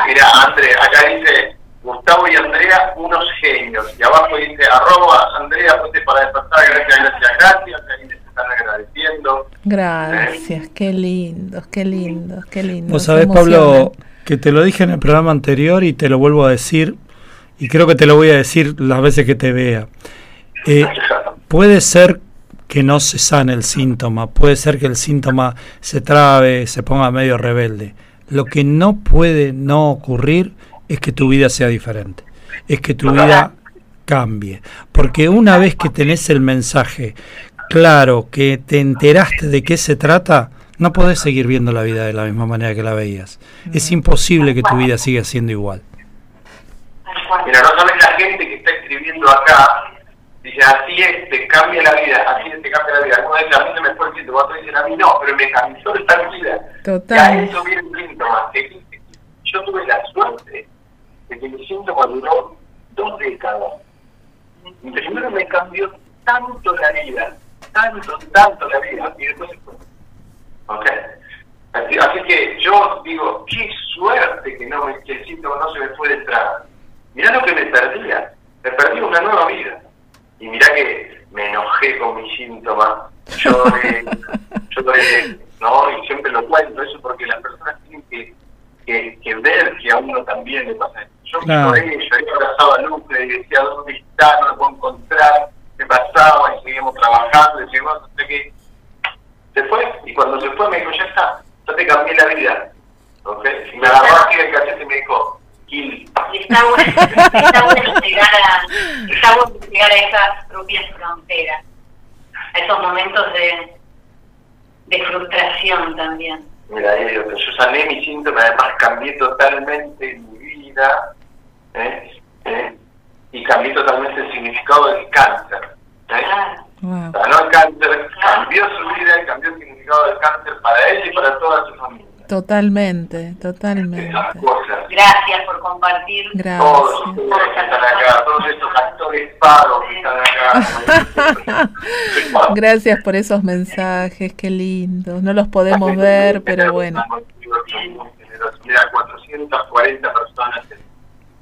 Mira, André, acá dice, Gustavo y Andrea, unos genios. Y abajo dice, arroba Andrea, fuente para despertar, gracias, gracias, gracias. Ahí les están agradeciendo. Gracias, qué lindo, qué lindo, qué lindo. Vos sabés, Pablo, que te lo dije en el programa anterior y te lo vuelvo a decir, y creo que te lo voy a decir las veces que te vea. Eh, puede ser que no se sane el síntoma, puede ser que el síntoma se trabe, se ponga medio rebelde. Lo que no puede no ocurrir es que tu vida sea diferente, es que tu vida cambie. Porque una vez que tenés el mensaje claro, que te enteraste de qué se trata, no podés seguir viendo la vida de la misma manera que la veías. Es imposible que tu vida siga siendo igual. Mira, no sabes la gente que está escribiendo acá, dice, así es, te cambia la vida, así es, te cambia la vida. Uno dice, a mí no me fue el síntoma, otro dice, a mí no, pero me cambió esta vida. Total. Ya eso viene el síntoma. Yo tuve la suerte de que mi síntoma duró dos décadas. Primero me cambió tanto la vida, tanto, tanto la vida, y después se fue. ¿Ok? Así, que yo digo, qué suerte que, no que el síntoma no se me fue detrás. Mirá lo que me perdía. Me perdí una nueva vida. Y mirá que me enojé con mi síntoma. Lloré, lloré, ¿no? Y siempre lo cuento eso porque las personas tienen que, que, ver que a uno también le pasa eso. Yo claro. lloré, lloré abrazaba a Lupe y decía, ¿dónde está? No lo puedo encontrar. ¿Qué pasaba? Y seguimos trabajando. Y seguimos, hasta que se fue. Y cuando se fue me dijo, ya está, ya te cambié la vida. ¿Okay? Y me agarró aquí el cachete y me dijo, Kill. Y está bueno, está bueno llegar a, está bueno llegar a esas propias fronteras, a esos momentos de, de frustración también. Mira, yo, yo sané mi síntoma, además cambié totalmente mi vida. ¿Eh? ¿Eh? y cambió totalmente el significado del cáncer. ¿eh? Ah. Wow. el cáncer, cambió su vida y cambió el significado del cáncer para ella y para toda su familia. Totalmente, totalmente. Gracias por compartir. Gracias. Todos ustedes que están acá, todos estos actores paros que están acá. Gracias por esos mensajes, qué lindos. No los podemos ver, pero bueno. Mira, 440 personas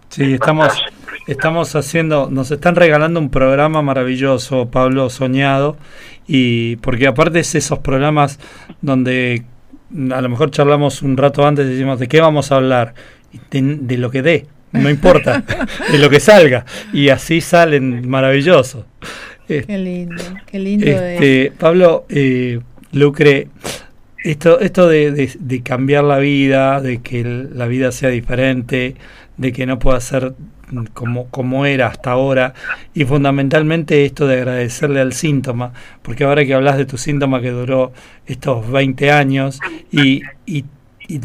Sí, estamos, estamos haciendo, nos están regalando un programa maravilloso, Pablo, soñado, y porque aparte es esos programas donde a lo mejor charlamos un rato antes y decimos de qué vamos a hablar, de, lo que dé, no importa, de lo que salga, y así salen maravillosos. qué lindo, qué lindo. Este, Pablo, eh, Lucre, esto, esto de, de, cambiar la vida, de que la vida sea diferente, de que no pueda ser como, como era hasta ahora, y fundamentalmente esto de agradecerle al síntoma, porque ahora que hablas de tu síntoma que duró estos 20 años y, y,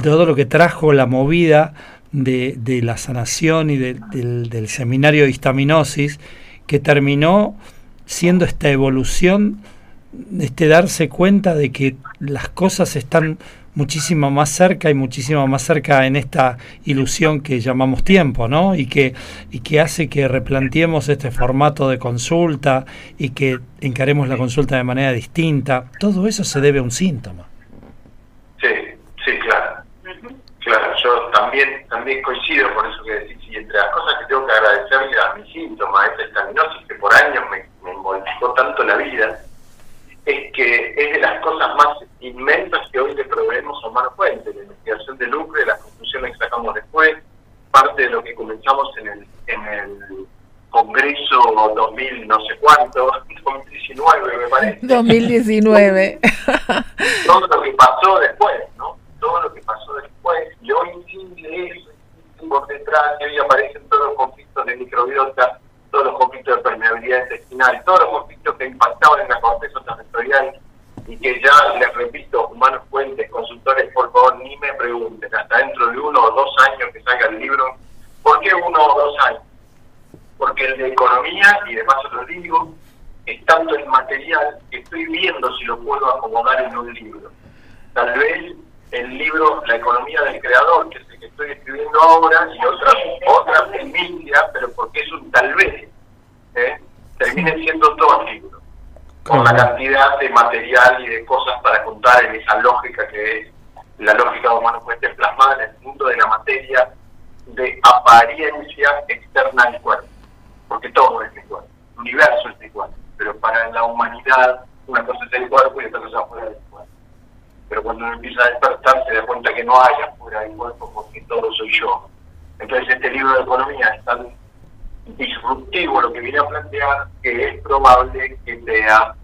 todo lo que trajo la movida de, de la sanación y del, del seminario de histaminosis, que terminó siendo esta evolución, este darse cuenta de que las cosas están muchísimo más cerca y muchísimo más cerca en esta ilusión que llamamos tiempo, ¿no? Y que, y que hace que replanteemos este formato de consulta y que encaremos la consulta de manera distinta. Todo eso se debe a un síntoma. Sí, sí, claro. Claro, yo también, también coincido con eso que decís. Y entre las cosas que tengo que agradecerle a mi síntoma, esta estaminosis que por años me, me modificó tanto la vida, es que es de las cosas más inmensas que hoy le proveemos a Omar Fuente, la investigación de lucre, las conclusiones que sacamos después, parte de lo que comenzamos en el, en el Congreso 2000 no sé cuánto, 2019 me parece. 2019. Todo lo que pasó después, ¿no? Todo lo que pasó después, y hoy sin eso, por detrás, y hoy aparecen todos los conflictos de microbiota todos los conflictos de permeabilidad intestinal, todos los conflictos que impactaban en la corteza territorial y que ya, les repito, humanos fuentes, consultores, por favor, ni me pregunten, hasta dentro de uno o dos años que salga el libro, ¿por qué uno o dos años? Porque el de economía, y de paso lo digo, es tanto el material que estoy viendo si lo puedo acomodar en un libro. Tal vez el libro La economía del creador, que es el que estoy escribiendo ahora, y otra, otra primicia, pero porque es un tal vez, ¿eh? terminen siendo dos libros, con la cantidad de material y de cosas para contar en esa lógica que es la lógica de humano puede plasmada en el mundo de la materia de apariencia externa al cuerpo, porque todo es igual, el universo es igual, pero para la humanidad una cosa es el cuerpo y otra cosa es afuera del cuerpo pero cuando uno empieza a despertar se da cuenta que no hay afuera del cuerpo porque todo soy yo. Entonces este libro de economía es tan disruptivo lo que viene a plantear que es probable que sea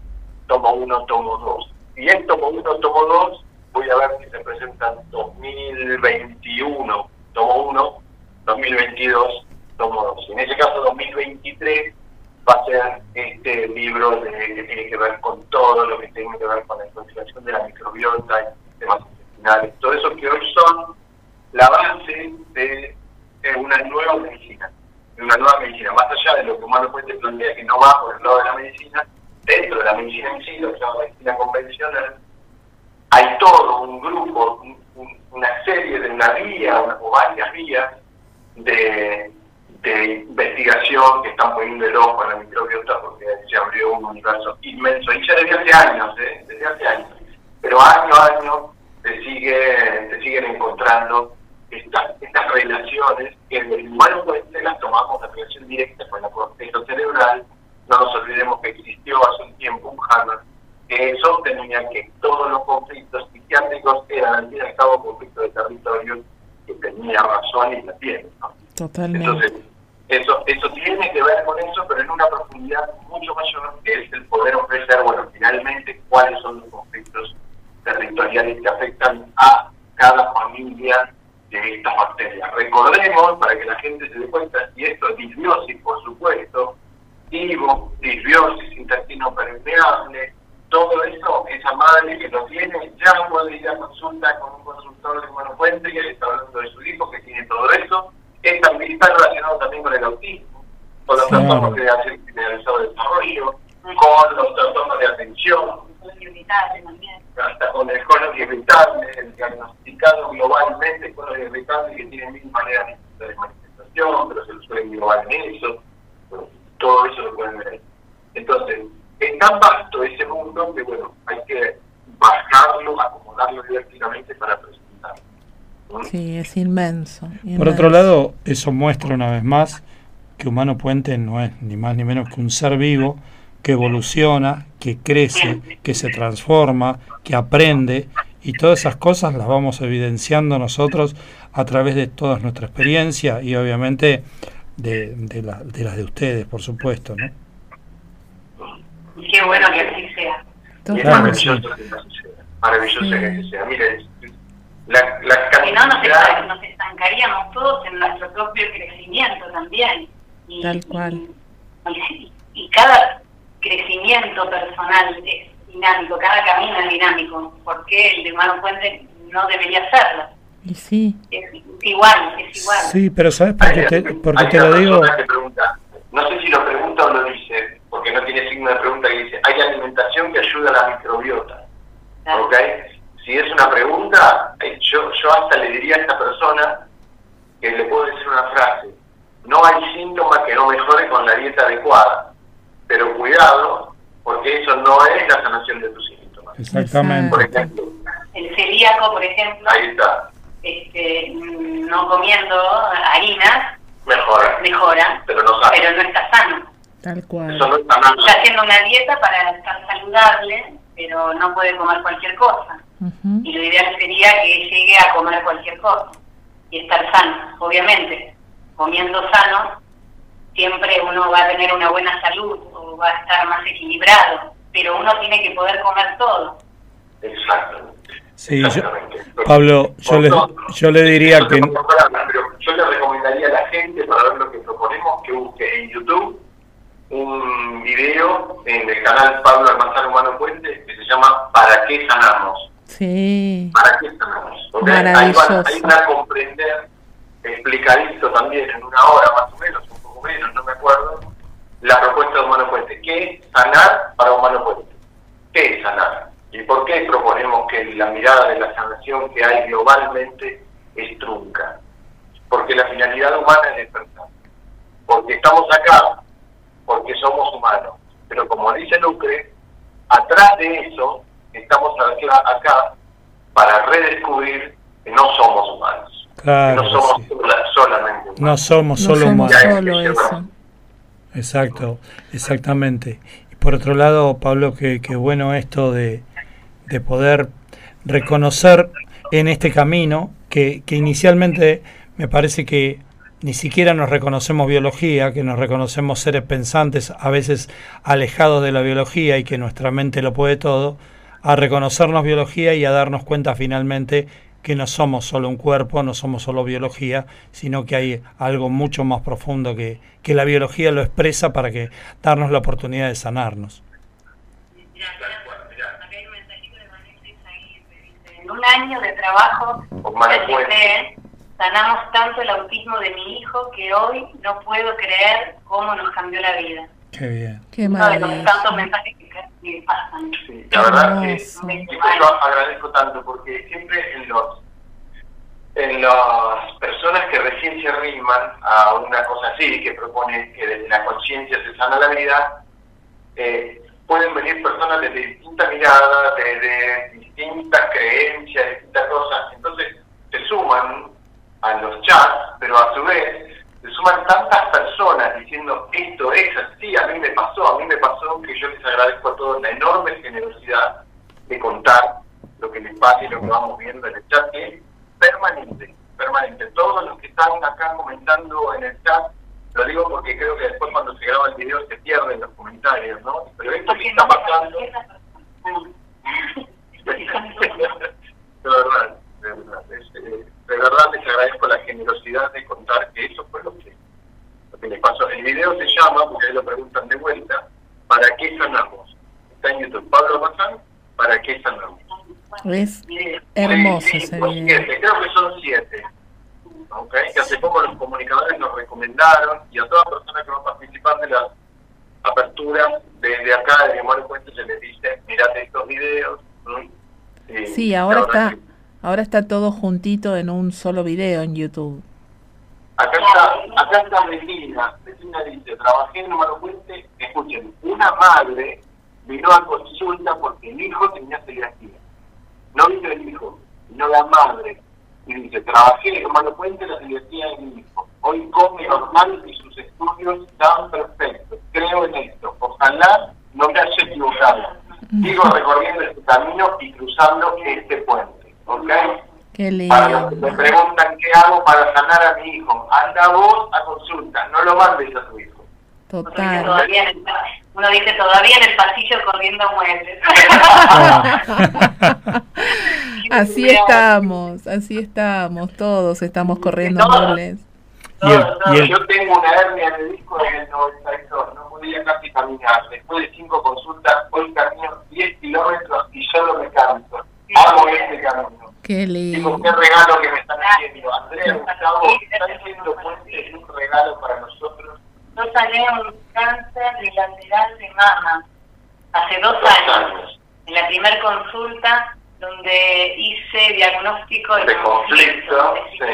tomo uno, tomo dos. Y en tomo uno, tomo dos, voy a ver si se presentan 2021, tomo uno, 2022, tomo dos. En ese caso 2023 va a ser este libro de, que tiene que ver con todo lo que tiene que ver con la investigación de la microbiota y sistemas intestinales, todo eso que hoy son la base de, una nueva medicina, una nueva medicina, más allá de lo que Humano Puente plantea que no va por el lado de la medicina, dentro de la medicina en sí, lo que la medicina convencional, hay todo un grupo, una serie de una vía, o varias vías de de investigación que están poniendo el ojo en la microbiota porque se abrió un universo inmenso y ya desde hace años, ¿eh? desde hace años. Pero año a año se, sigue, se siguen encontrando estas, estas relaciones que en el humano las tomamos la relación directa con la corteza cerebral. No nos olvidemos que existió hace un tiempo un Hammer que sostenía que todos los conflictos psiquiátricos eran al fin y al cabo conflictos de territorio que tenía razón y la tiene. Totalmente. Entonces, eso, eso tiene que ver con eso, pero en una profundidad mucho mayor, que es el poder ofrecer, bueno, finalmente, cuáles son los conflictos territoriales que afectan a cada familia de estas bacterias. Recordemos, para que la gente se dé cuenta, y esto es disbiosis, por supuesto, vivo, disbiosis, intestino permeable, todo eso, esa madre que lo tiene, ya puede ir a consulta con un consultor de Buenos Fuente que está hablando de su hijo que tiene todo eso, está, relacionado también con el autismo, con los trastornos de generalizado de desarrollo, con los trastornos de atención, hasta con el colon irritable, el diagnosticado globalmente colon irritable que tiene mil maneras de manifestación, pero se lo suele englobar en eso, todo eso lo pueden ver. Entonces, es tan vasto ese mundo que bueno, hay que bajarlo, acomodarlo didácticamente para presentarlo. Sí, es inmenso, Por otro lado, eso muestra una vez más que Humano Puente no es ni más ni menos que un ser vivo que evoluciona, que crece, que se transforma, que aprende y todas esas cosas las vamos evidenciando nosotros a través de toda nuestra experiencia y obviamente de, de, de las de ustedes, por supuesto, ¿no? Qué bueno que así sea. Es maravilloso que así sea. Maravilloso que así sea. Mire, la, la si no, nos, estancaríamos, nos estancaríamos todos en nuestro propio crecimiento también. Y, Tal cual. Y, crecimiento personal es dinámico, cada camino es dinámico. ¿Por qué el de Mano Puente no debería serlo? Y sí. Es igual, es igual. Sí, pero ¿sabes por qué te, porque te lo digo? no sé si lo pregunta o lo dice, porque no tiene signo de pregunta que dice, hay alimentación que ayuda a la microbiota. ¿Ok? Si es una pregunta, eh, yo, yo hasta le diría a esta persona que le puedo decir una frase. No hay síntoma que no mejore con la dieta adecuada, pero cuidado, porque eso no es la sanación de tus síntomas. Exactamente. Por ejemplo, el celíaco, por ejemplo, ahí está. Este, no comiendo harinas, mejora, mejora pero, no pero no está sano. Tal cual. Eso no está, está haciendo una dieta para estar saludable, pero no puede comer cualquier cosa. Y lo ideal sería que llegue a comer cualquier cosa y estar sano, obviamente. Comiendo sano, siempre uno va a tener una buena salud o va a estar más equilibrado, pero uno tiene que poder comer todo. Exacto. Sí, Pablo, yo le, yo le diría que... Pero yo le recomendaría a la gente, para ver lo que proponemos, que busque en YouTube un video en el canal Pablo Almazán Humano Puente que se llama ¿Para qué sanamos? Sí. ¿Para qué sanamos? Ahí, van, a comprender, explicadito también en una hora más o menos, menos, no me acuerdo, la propuesta de Humano Puente. ¿Qué es sanar para Humano Puente? ¿Qué es sanar? ¿Y por qué proponemos que la mirada de la sanación que hay globalmente es trunca? Porque la finalidad humana es despertar. Porque estamos acá, porque somos humanos. Pero como dice Lucre, atrás de eso estamos acá para redescubrir que no somos humanos. No somos solamente humanos. No somos solo humanos. Solo eso. Exacto, exactamente. Y por otro lado, Pablo, que, que bueno esto de, de poder reconocer en este camino que, que inicialmente me parece que ni siquiera nos reconocemos biología, que nos reconocemos seres pensantes, a veces alejados de la biología y que nuestra mente lo puede todo, a reconocernos biología y a darnos cuenta finalmente que no somos solo un cuerpo, no somos solo biología, sino que hay algo mucho más profundo que, que la biología lo expresa para que darnos la oportunidad de sanarnos. un año de trabajo sanamos tanto el autismo de mi hijo que hoy no puedo creer cómo nos cambió la vida. Qué bien. Qué Uno de los tantos mensajes que me pasan. Sí, la verdad que yo agradezco tanto porque siempre en los en las personas que recién se arriman a una cosa así, que propone que desde la conciencia se sana la vida, eh, pueden venir personas desde distintas miradas, desde distintas creencias, distintas cosas. Entonces se suman a los chats, pero a su vez se suman tantas personas diciendo esto es así, a mí me pasó, a mí me pasó, que yo les agradezco a todos la enorme generosidad de contar lo que les pasa y lo que vamos viendo en el chat, que es permanente, permanente. Todos los que están acá comentando en el chat lo digo porque creo que después cuando se graba el video se pierden los comentarios, ¿no? Pero esto que está pasando... de verdad, de verdad. Eh, de verdad les agradezco la generosidad de contar que eso fue lo que, lo que les pasó. El video se llama, porque ahí lo preguntan de vuelta, ¿para qué sanamos? Está en YouTube. Pablo Mazán, ¿para qué sanamos? Es hermoso ese video. creo que son siete que hace poco los comunicadores nos recomendaron y a todas personas que van a participar de las aperturas desde acá de Memoria Cuento se les dice mirate estos videos sí ahora está ahora está todo juntito en un solo video en YouTube acá está acá está Regina Regina dice trabajé en Número Puente escuchen una madre vino a consulta porque el hijo tenía celiaquía no vino el hijo sino la madre y dice, trabajé en Hermano Puente la universidad de mi hijo. Hoy come normal y sus estudios están perfectos. Creo en esto. Ojalá no me haya equivocado. Sigo recorriendo este camino y cruzando este puente. ¿Ok? Qué lindo. Para los que me preguntan qué hago para sanar a mi hijo, anda vos a consulta, no lo mandes a tu hijo. Total. Todavía uno dice todavía en el pasillo corriendo muebles. así estamos, así estamos, todos estamos corriendo muebles. Yo tengo una hernia de disco desde el 92, no podía casi caminar. Después de cinco consultas, hoy camino 10 kilómetros y solo me canso. Hago este camino. Qué lindo. Digo, qué regalo que me están haciendo. Andrea Gustavo, está haciendo puente un regalo para nosotros. Yo salí un cáncer bilateral de mama hace dos, años. En la primera consulta donde hice diagnóstico de, conflicto, sí.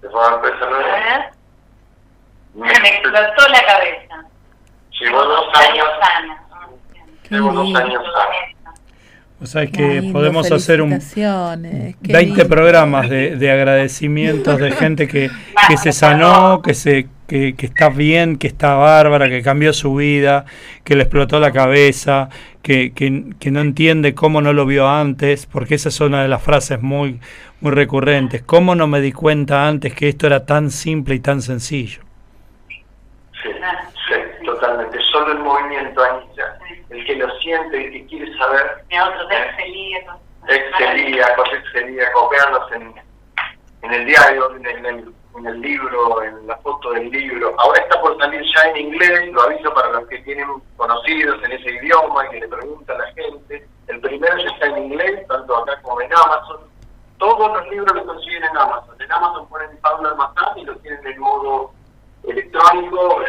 De forma personal. Me explotó la cabeza. Llevo dos años sana. Llevo dos años sana. O sea, que podemos hacer un 20 programas de, de, agradecimientos de gente que, que se sanó, que se que, que, está bien, que está bárbara, que cambió su vida, que le explotó la cabeza, que, que, que, no entiende cómo no lo vio antes, porque esa es una de las frases muy, muy recurrentes. ¿Cómo no me di cuenta antes que esto era tan simple y tan sencillo? Sí, sí totalmente. Solo el movimiento, Anita el que lo siente, el que quiere saber. Y otros de Excelía. Excelía, con Excelía, copiarlos en, en el diario, en el, en el libro, en la foto del libro. Ahora está por salir ya en inglés, lo aviso para los que tienen conocidos en ese idioma, que le pregunta a la gente. El primero ya está en inglés, tanto acá como en Amazon. Todos los libros los consiguen en Amazon. En Amazon ponen Pablo Almazán y lo tienen en modo electrónico,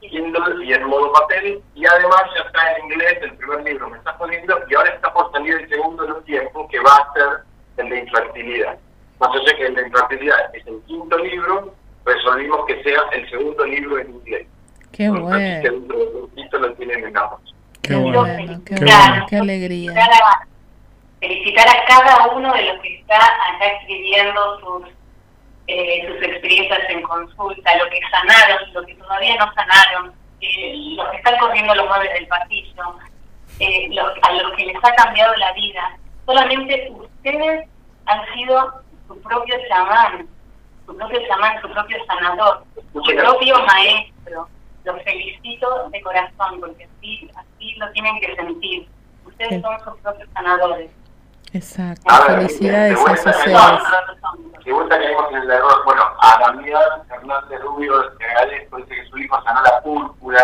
y en modo papel, y además ya está en inglés el primer libro, me está jodiendo, y ahora está por salir el segundo en un tiempo, que va a ser el de infertilidad. Más allá que el de infertilidad es el quinto libro, resolvimos que sea el segundo libro en inglés. Qué bueno. El lo tienen en Qué bueno, qué, bueno, qué alegría. Felicitar a cada uno de los que está acá escribiendo sus eh, sus experiencias en consulta, lo que sanaron, lo que todavía no sanaron, eh, los que están corriendo los muebles del pasillo, eh, a los que les ha cambiado la vida. Solamente ustedes han sido su propio chamán, su propio chamán, su propio sanador, su propio maestro. Los felicito de corazón porque así, así lo tienen que sentir. Ustedes son sus propios sanadores. Exacto, felicidades a esos seres. Si caímos en el error, bueno, a Damián Hernández Rubio le agradezco, dice que su hijo sanó la púrpura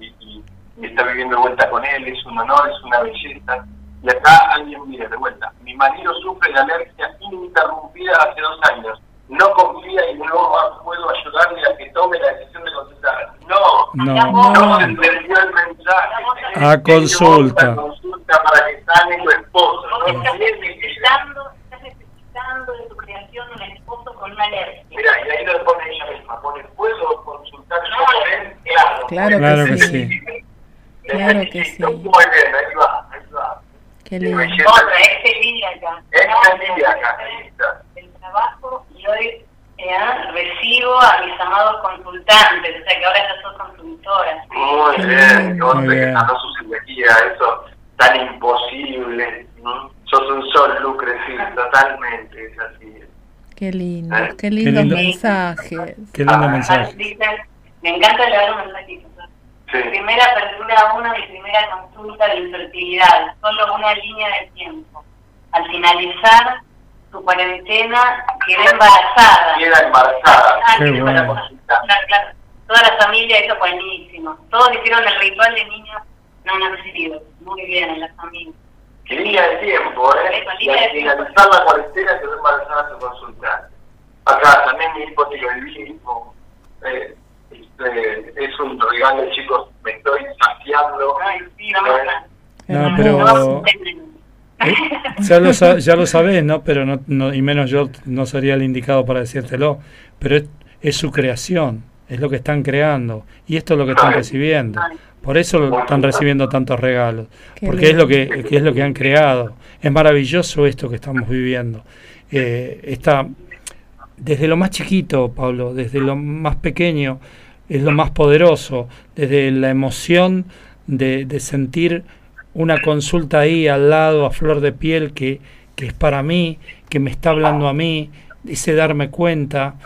y, y, está viviendo de vuelta con él, es un honor, es una belleza. Y acá alguien mire de vuelta, mi marido sufre de alergia ininterrumpida hace dos años. No confía y no puedo ayudarle a que tome la decisión de consultar. No, no, no, no. entendió el mensaje. A consulta. A consulta para que sane tu esposo. ¿no? Estás necesitando, estás necesitando de tu creación un esposo con una alergia. Mira, y ahí lo pone ella misma. Pone, ¿puedo consultar yo con él? Claro. Claro, claro que, que sí. Claro que sí. Muy bien, ahí va, ahí va. Qué lindo. Otra, este día acá. Este día acá, ahí está. Trabajo y hoy eh, recibo a mis amados consultantes, o sea que ahora ya son consultoras. Muy bien, Muy bien. que su cirugía, eso tan imposible. ¿no? Sos un sol, Lucre, sí, totalmente, es así. Qué lindo, ¿Eh? qué lindos lindo. mensajes. Qué lindo ah, mensaje. Me encanta leer un mensajito. Sí. Primera apertura uno mi primera consulta de infertilidad, solo una línea de tiempo. Al finalizar su cuarentena, quedé embarazada. Queda embarazada. Ah, Qué bueno. Toda la familia, eso buenísimo. Todos hicieron el ritual de niños no nacidos. Muy bien en la familia. Qué línea de tiempo, ¿eh? Y al finalizar la cuarentena quedó embarazada su consulta. Acá también mi hijo lo mismo. Eh, este, es un regalo, chicos, me estoy saciando. Ay, sí, no, no, pero... Ya, lo, ya lo sabés, ¿no? Pero no, no, y menos yo no sería el indicado para decírtelo, pero es, es su creación, es lo que están creando y esto es lo que están recibiendo. Por eso están recibiendo tantos regalos, porque es lo que, que, es lo que han creado. Es maravilloso esto que estamos viviendo. Eh, está desde lo más chiquito, Pablo, desde lo más pequeño, es lo más poderoso, desde la emoción de, de sentir una consulta ahí al lado, a flor de piel, que, que es para mí, que me está hablando a mí, ese darme cuenta.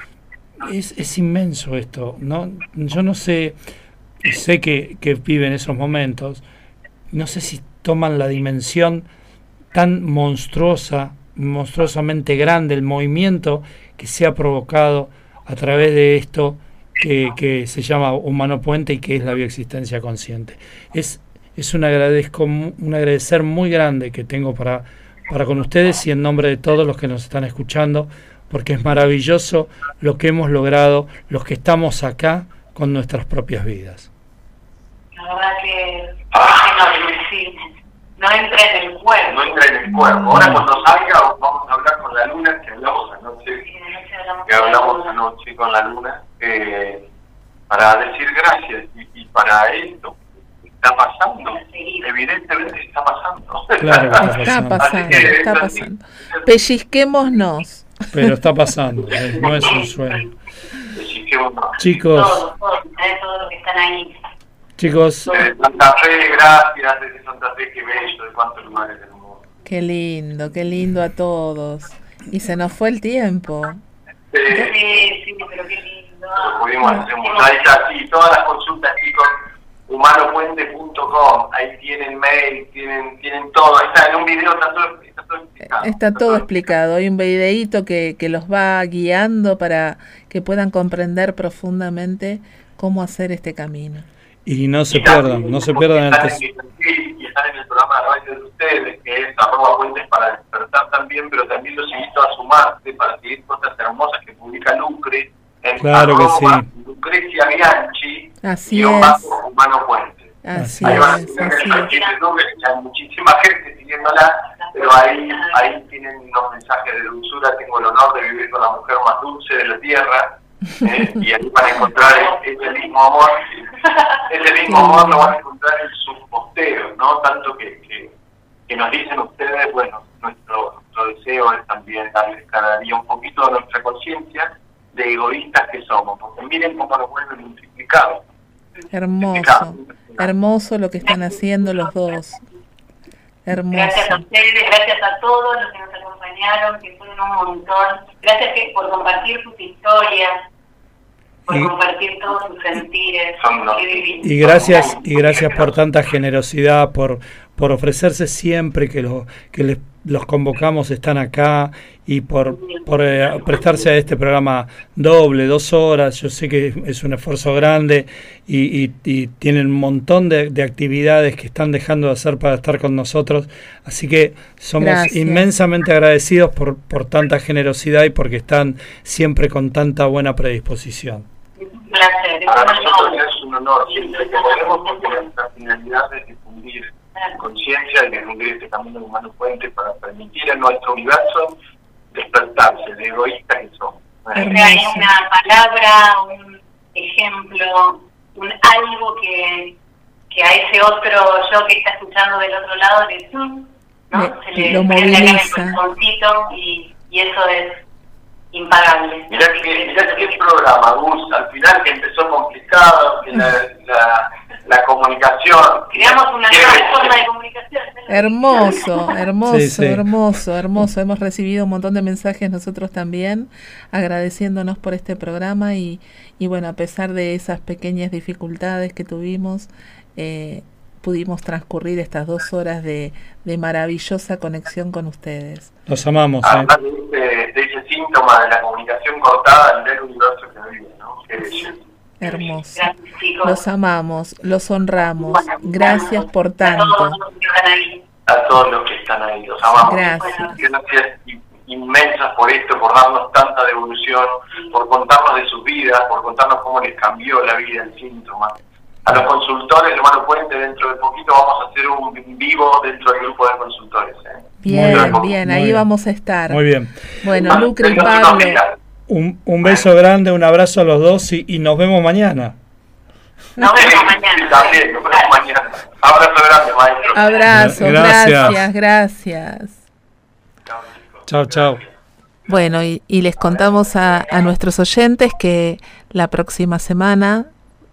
Es, es inmenso esto, ¿no? Yo no sé, sé que, que viven esos momentos, no sé si toman la dimensión tan monstruosa, monstruosamente grande, el movimiento que se ha provocado a través de esto que, que se llama humano puente y que es la bioexistencia consciente. Es, es un, agradezco, un agradecer muy grande que tengo para, para con ustedes y en nombre de todos los que nos están escuchando, porque es maravilloso lo que hemos logrado, los que estamos acá con nuestras propias vidas. La verdad que no, no entra en el cuerpo. No entra en el cuerpo. Ahora cuando salga vamos a hablar con la luna, que hablamos anoche, que hablamos anoche con la luna, eh, para decir gracias y, para esto está pasando. Evidentemente está pasando. Claro, está pasando, está pasando. Pellizquémonos. Pero está pasando, eh, no es un sueño. Chicos, todos, todos, los que están ahí. Chicos. De Santa Fe, gracias, desde Santa Fe, qué bello, de cuántos lugares del mundo. Qué lindo, qué lindo a todos. Y se nos fue el tiempo. Sí, sí, pero qué lindo. Lo pudimos hacer Ahí está, sí, todas las consultas, chicos, humanopuente.com, ahí tienen mail, tienen, tienen todo, ahí está, en un video está todo, está todo explicado. Está todo explicado, hay un videíto que, que los va guiando para que puedan comprender profundamente cómo hacer este camino. Y no se pierdan, no se pierdan el Y están en el programa de radio de ustedes, que es arroba puentes para despertar también, pero también los invito a sumarse para seguir cosas hermosas que publica Lucre en claro que sí. Lucrecia Bianchi así y es. Humano Puente. Así ahí es, así es. Hay muchísima gente siguiéndola, pero ahí, ahí tienen unos mensajes de dulzura. Tengo el honor de vivir con la mujer más dulce de la tierra ¿eh? y ahí van a encontrar ese mismo amor, ese mismo amor lo van a encontrar en sus posteos, ¿no? Tanto que, que, nos dicen ustedes, bueno, nuestro, nuestro deseo es también darles cada día un poquito de nuestra conciencia de egoístas que somos, porque miren cómo nos vuelven multiplicados. Hermoso, hermoso lo que están haciendo los dos. Hermoso. Gracias a ustedes, gracias a todos los que nos acompañaron, que fueron un montón. Gracias por compartir sus historias, por y, compartir todos sus sentires. Y gracias, y gracias por tanta generosidad, por, por ofrecerse siempre que, lo, que les los convocamos, están acá y por, por eh, prestarse a este programa doble, dos horas. Yo sé que es un esfuerzo grande y, y, tienen un montón de, de, actividades que están dejando de hacer para estar con nosotros. Así que somos inmensamente agradecidos por, por tanta generosidad y porque están siempre con tanta buena predisposición. Para nosotros es un honor, siempre que podemos, porque nuestra finalidad es difundir conciencia y difundir este camino humano puente para permitir a nuestro universo despertarse de egoístas que somos. Hay una palabra, un ejemplo, un algo que, que a ese otro yo que está escuchando del otro lado le, ¿no? se le lo moviliza. El y, y eso es impagable. Mirá que, mirá el programa, Gus, al final que empezó complicado, que la, la, la comunicación. Creamos una nueva forma de comunicación. Hermoso, hermoso, hermoso, hermoso. Hemos recibido un montón de mensajes nosotros también, agradeciéndonos por este programa y, y bueno, a pesar de esas pequeñas dificultades que tuvimos, eh, pudimos transcurrir estas dos horas de, de, maravillosa conexión con ustedes. Los amamos. ¿eh? de, ese síntoma de la comunicación cortada en el universo que vive, ¿no? Hermoso. Los amamos, los honramos. Gracias por tanto. A todos los que están ahí, los amamos. Gracias. Gracias inmensas por esto, por darnos tanta devolución, por contarnos de sus vidas, por contarnos cómo les cambió la vida el síntoma a los consultores, hermano Puente, dentro de poquito vamos a hacer un vivo dentro del grupo de consultores. ¿eh? Bien, bien, ahí vamos a estar. Muy bien. Bueno, Lucre y Pablo. Un, un beso grande, un abrazo a los dos y, y nos vemos mañana. Nos vemos mañana. también, nos vemos mañana. Abrazo grande, maestro. Abrazo, gracias, gracias. Chao, chao. Bueno, y, y les contamos a, a nuestros oyentes que la próxima semana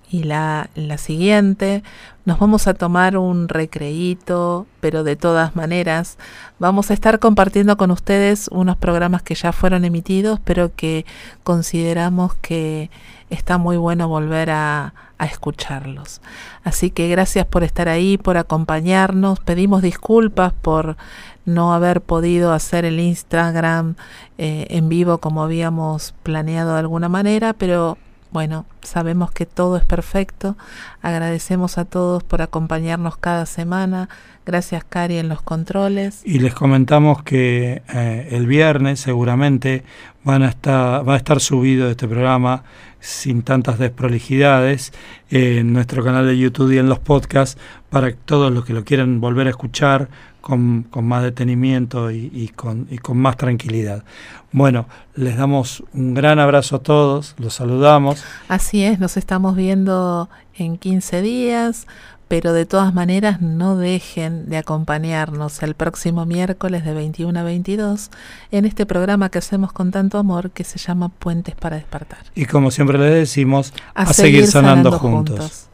y la, la siguiente. Nos vamos a tomar un recreíto, pero de todas maneras vamos a estar compartiendo con ustedes unos programas que ya fueron emitidos, pero que consideramos que está muy bueno volver a, escucharlos. Así que gracias por estar ahí, por acompañarnos. Pedimos disculpas por no haber podido hacer el Instagram eh, en vivo como habíamos planeado de alguna manera, pero bueno, sabemos que todo es perfecto. Agradecemos a todos por acompañarnos cada semana. Gracias, Cari, en los controles. Y les comentamos que eh, el viernes seguramente van a estar, va a estar subido este programa sin tantas desprolijidades en nuestro canal de YouTube y en los podcasts para todos los que lo quieran volver a escuchar con, con más detenimiento y, y, con, y con más tranquilidad. Bueno, les damos un gran abrazo a todos, los saludamos. Así es, nos estamos viendo en 15 días, pero de todas maneras no dejen de acompañarnos el próximo miércoles de 21 a 22 en este programa que hacemos con tanto amor que se llama Puentes para despertar. Y como siempre les decimos, a, a seguir, seguir, juntos. juntos.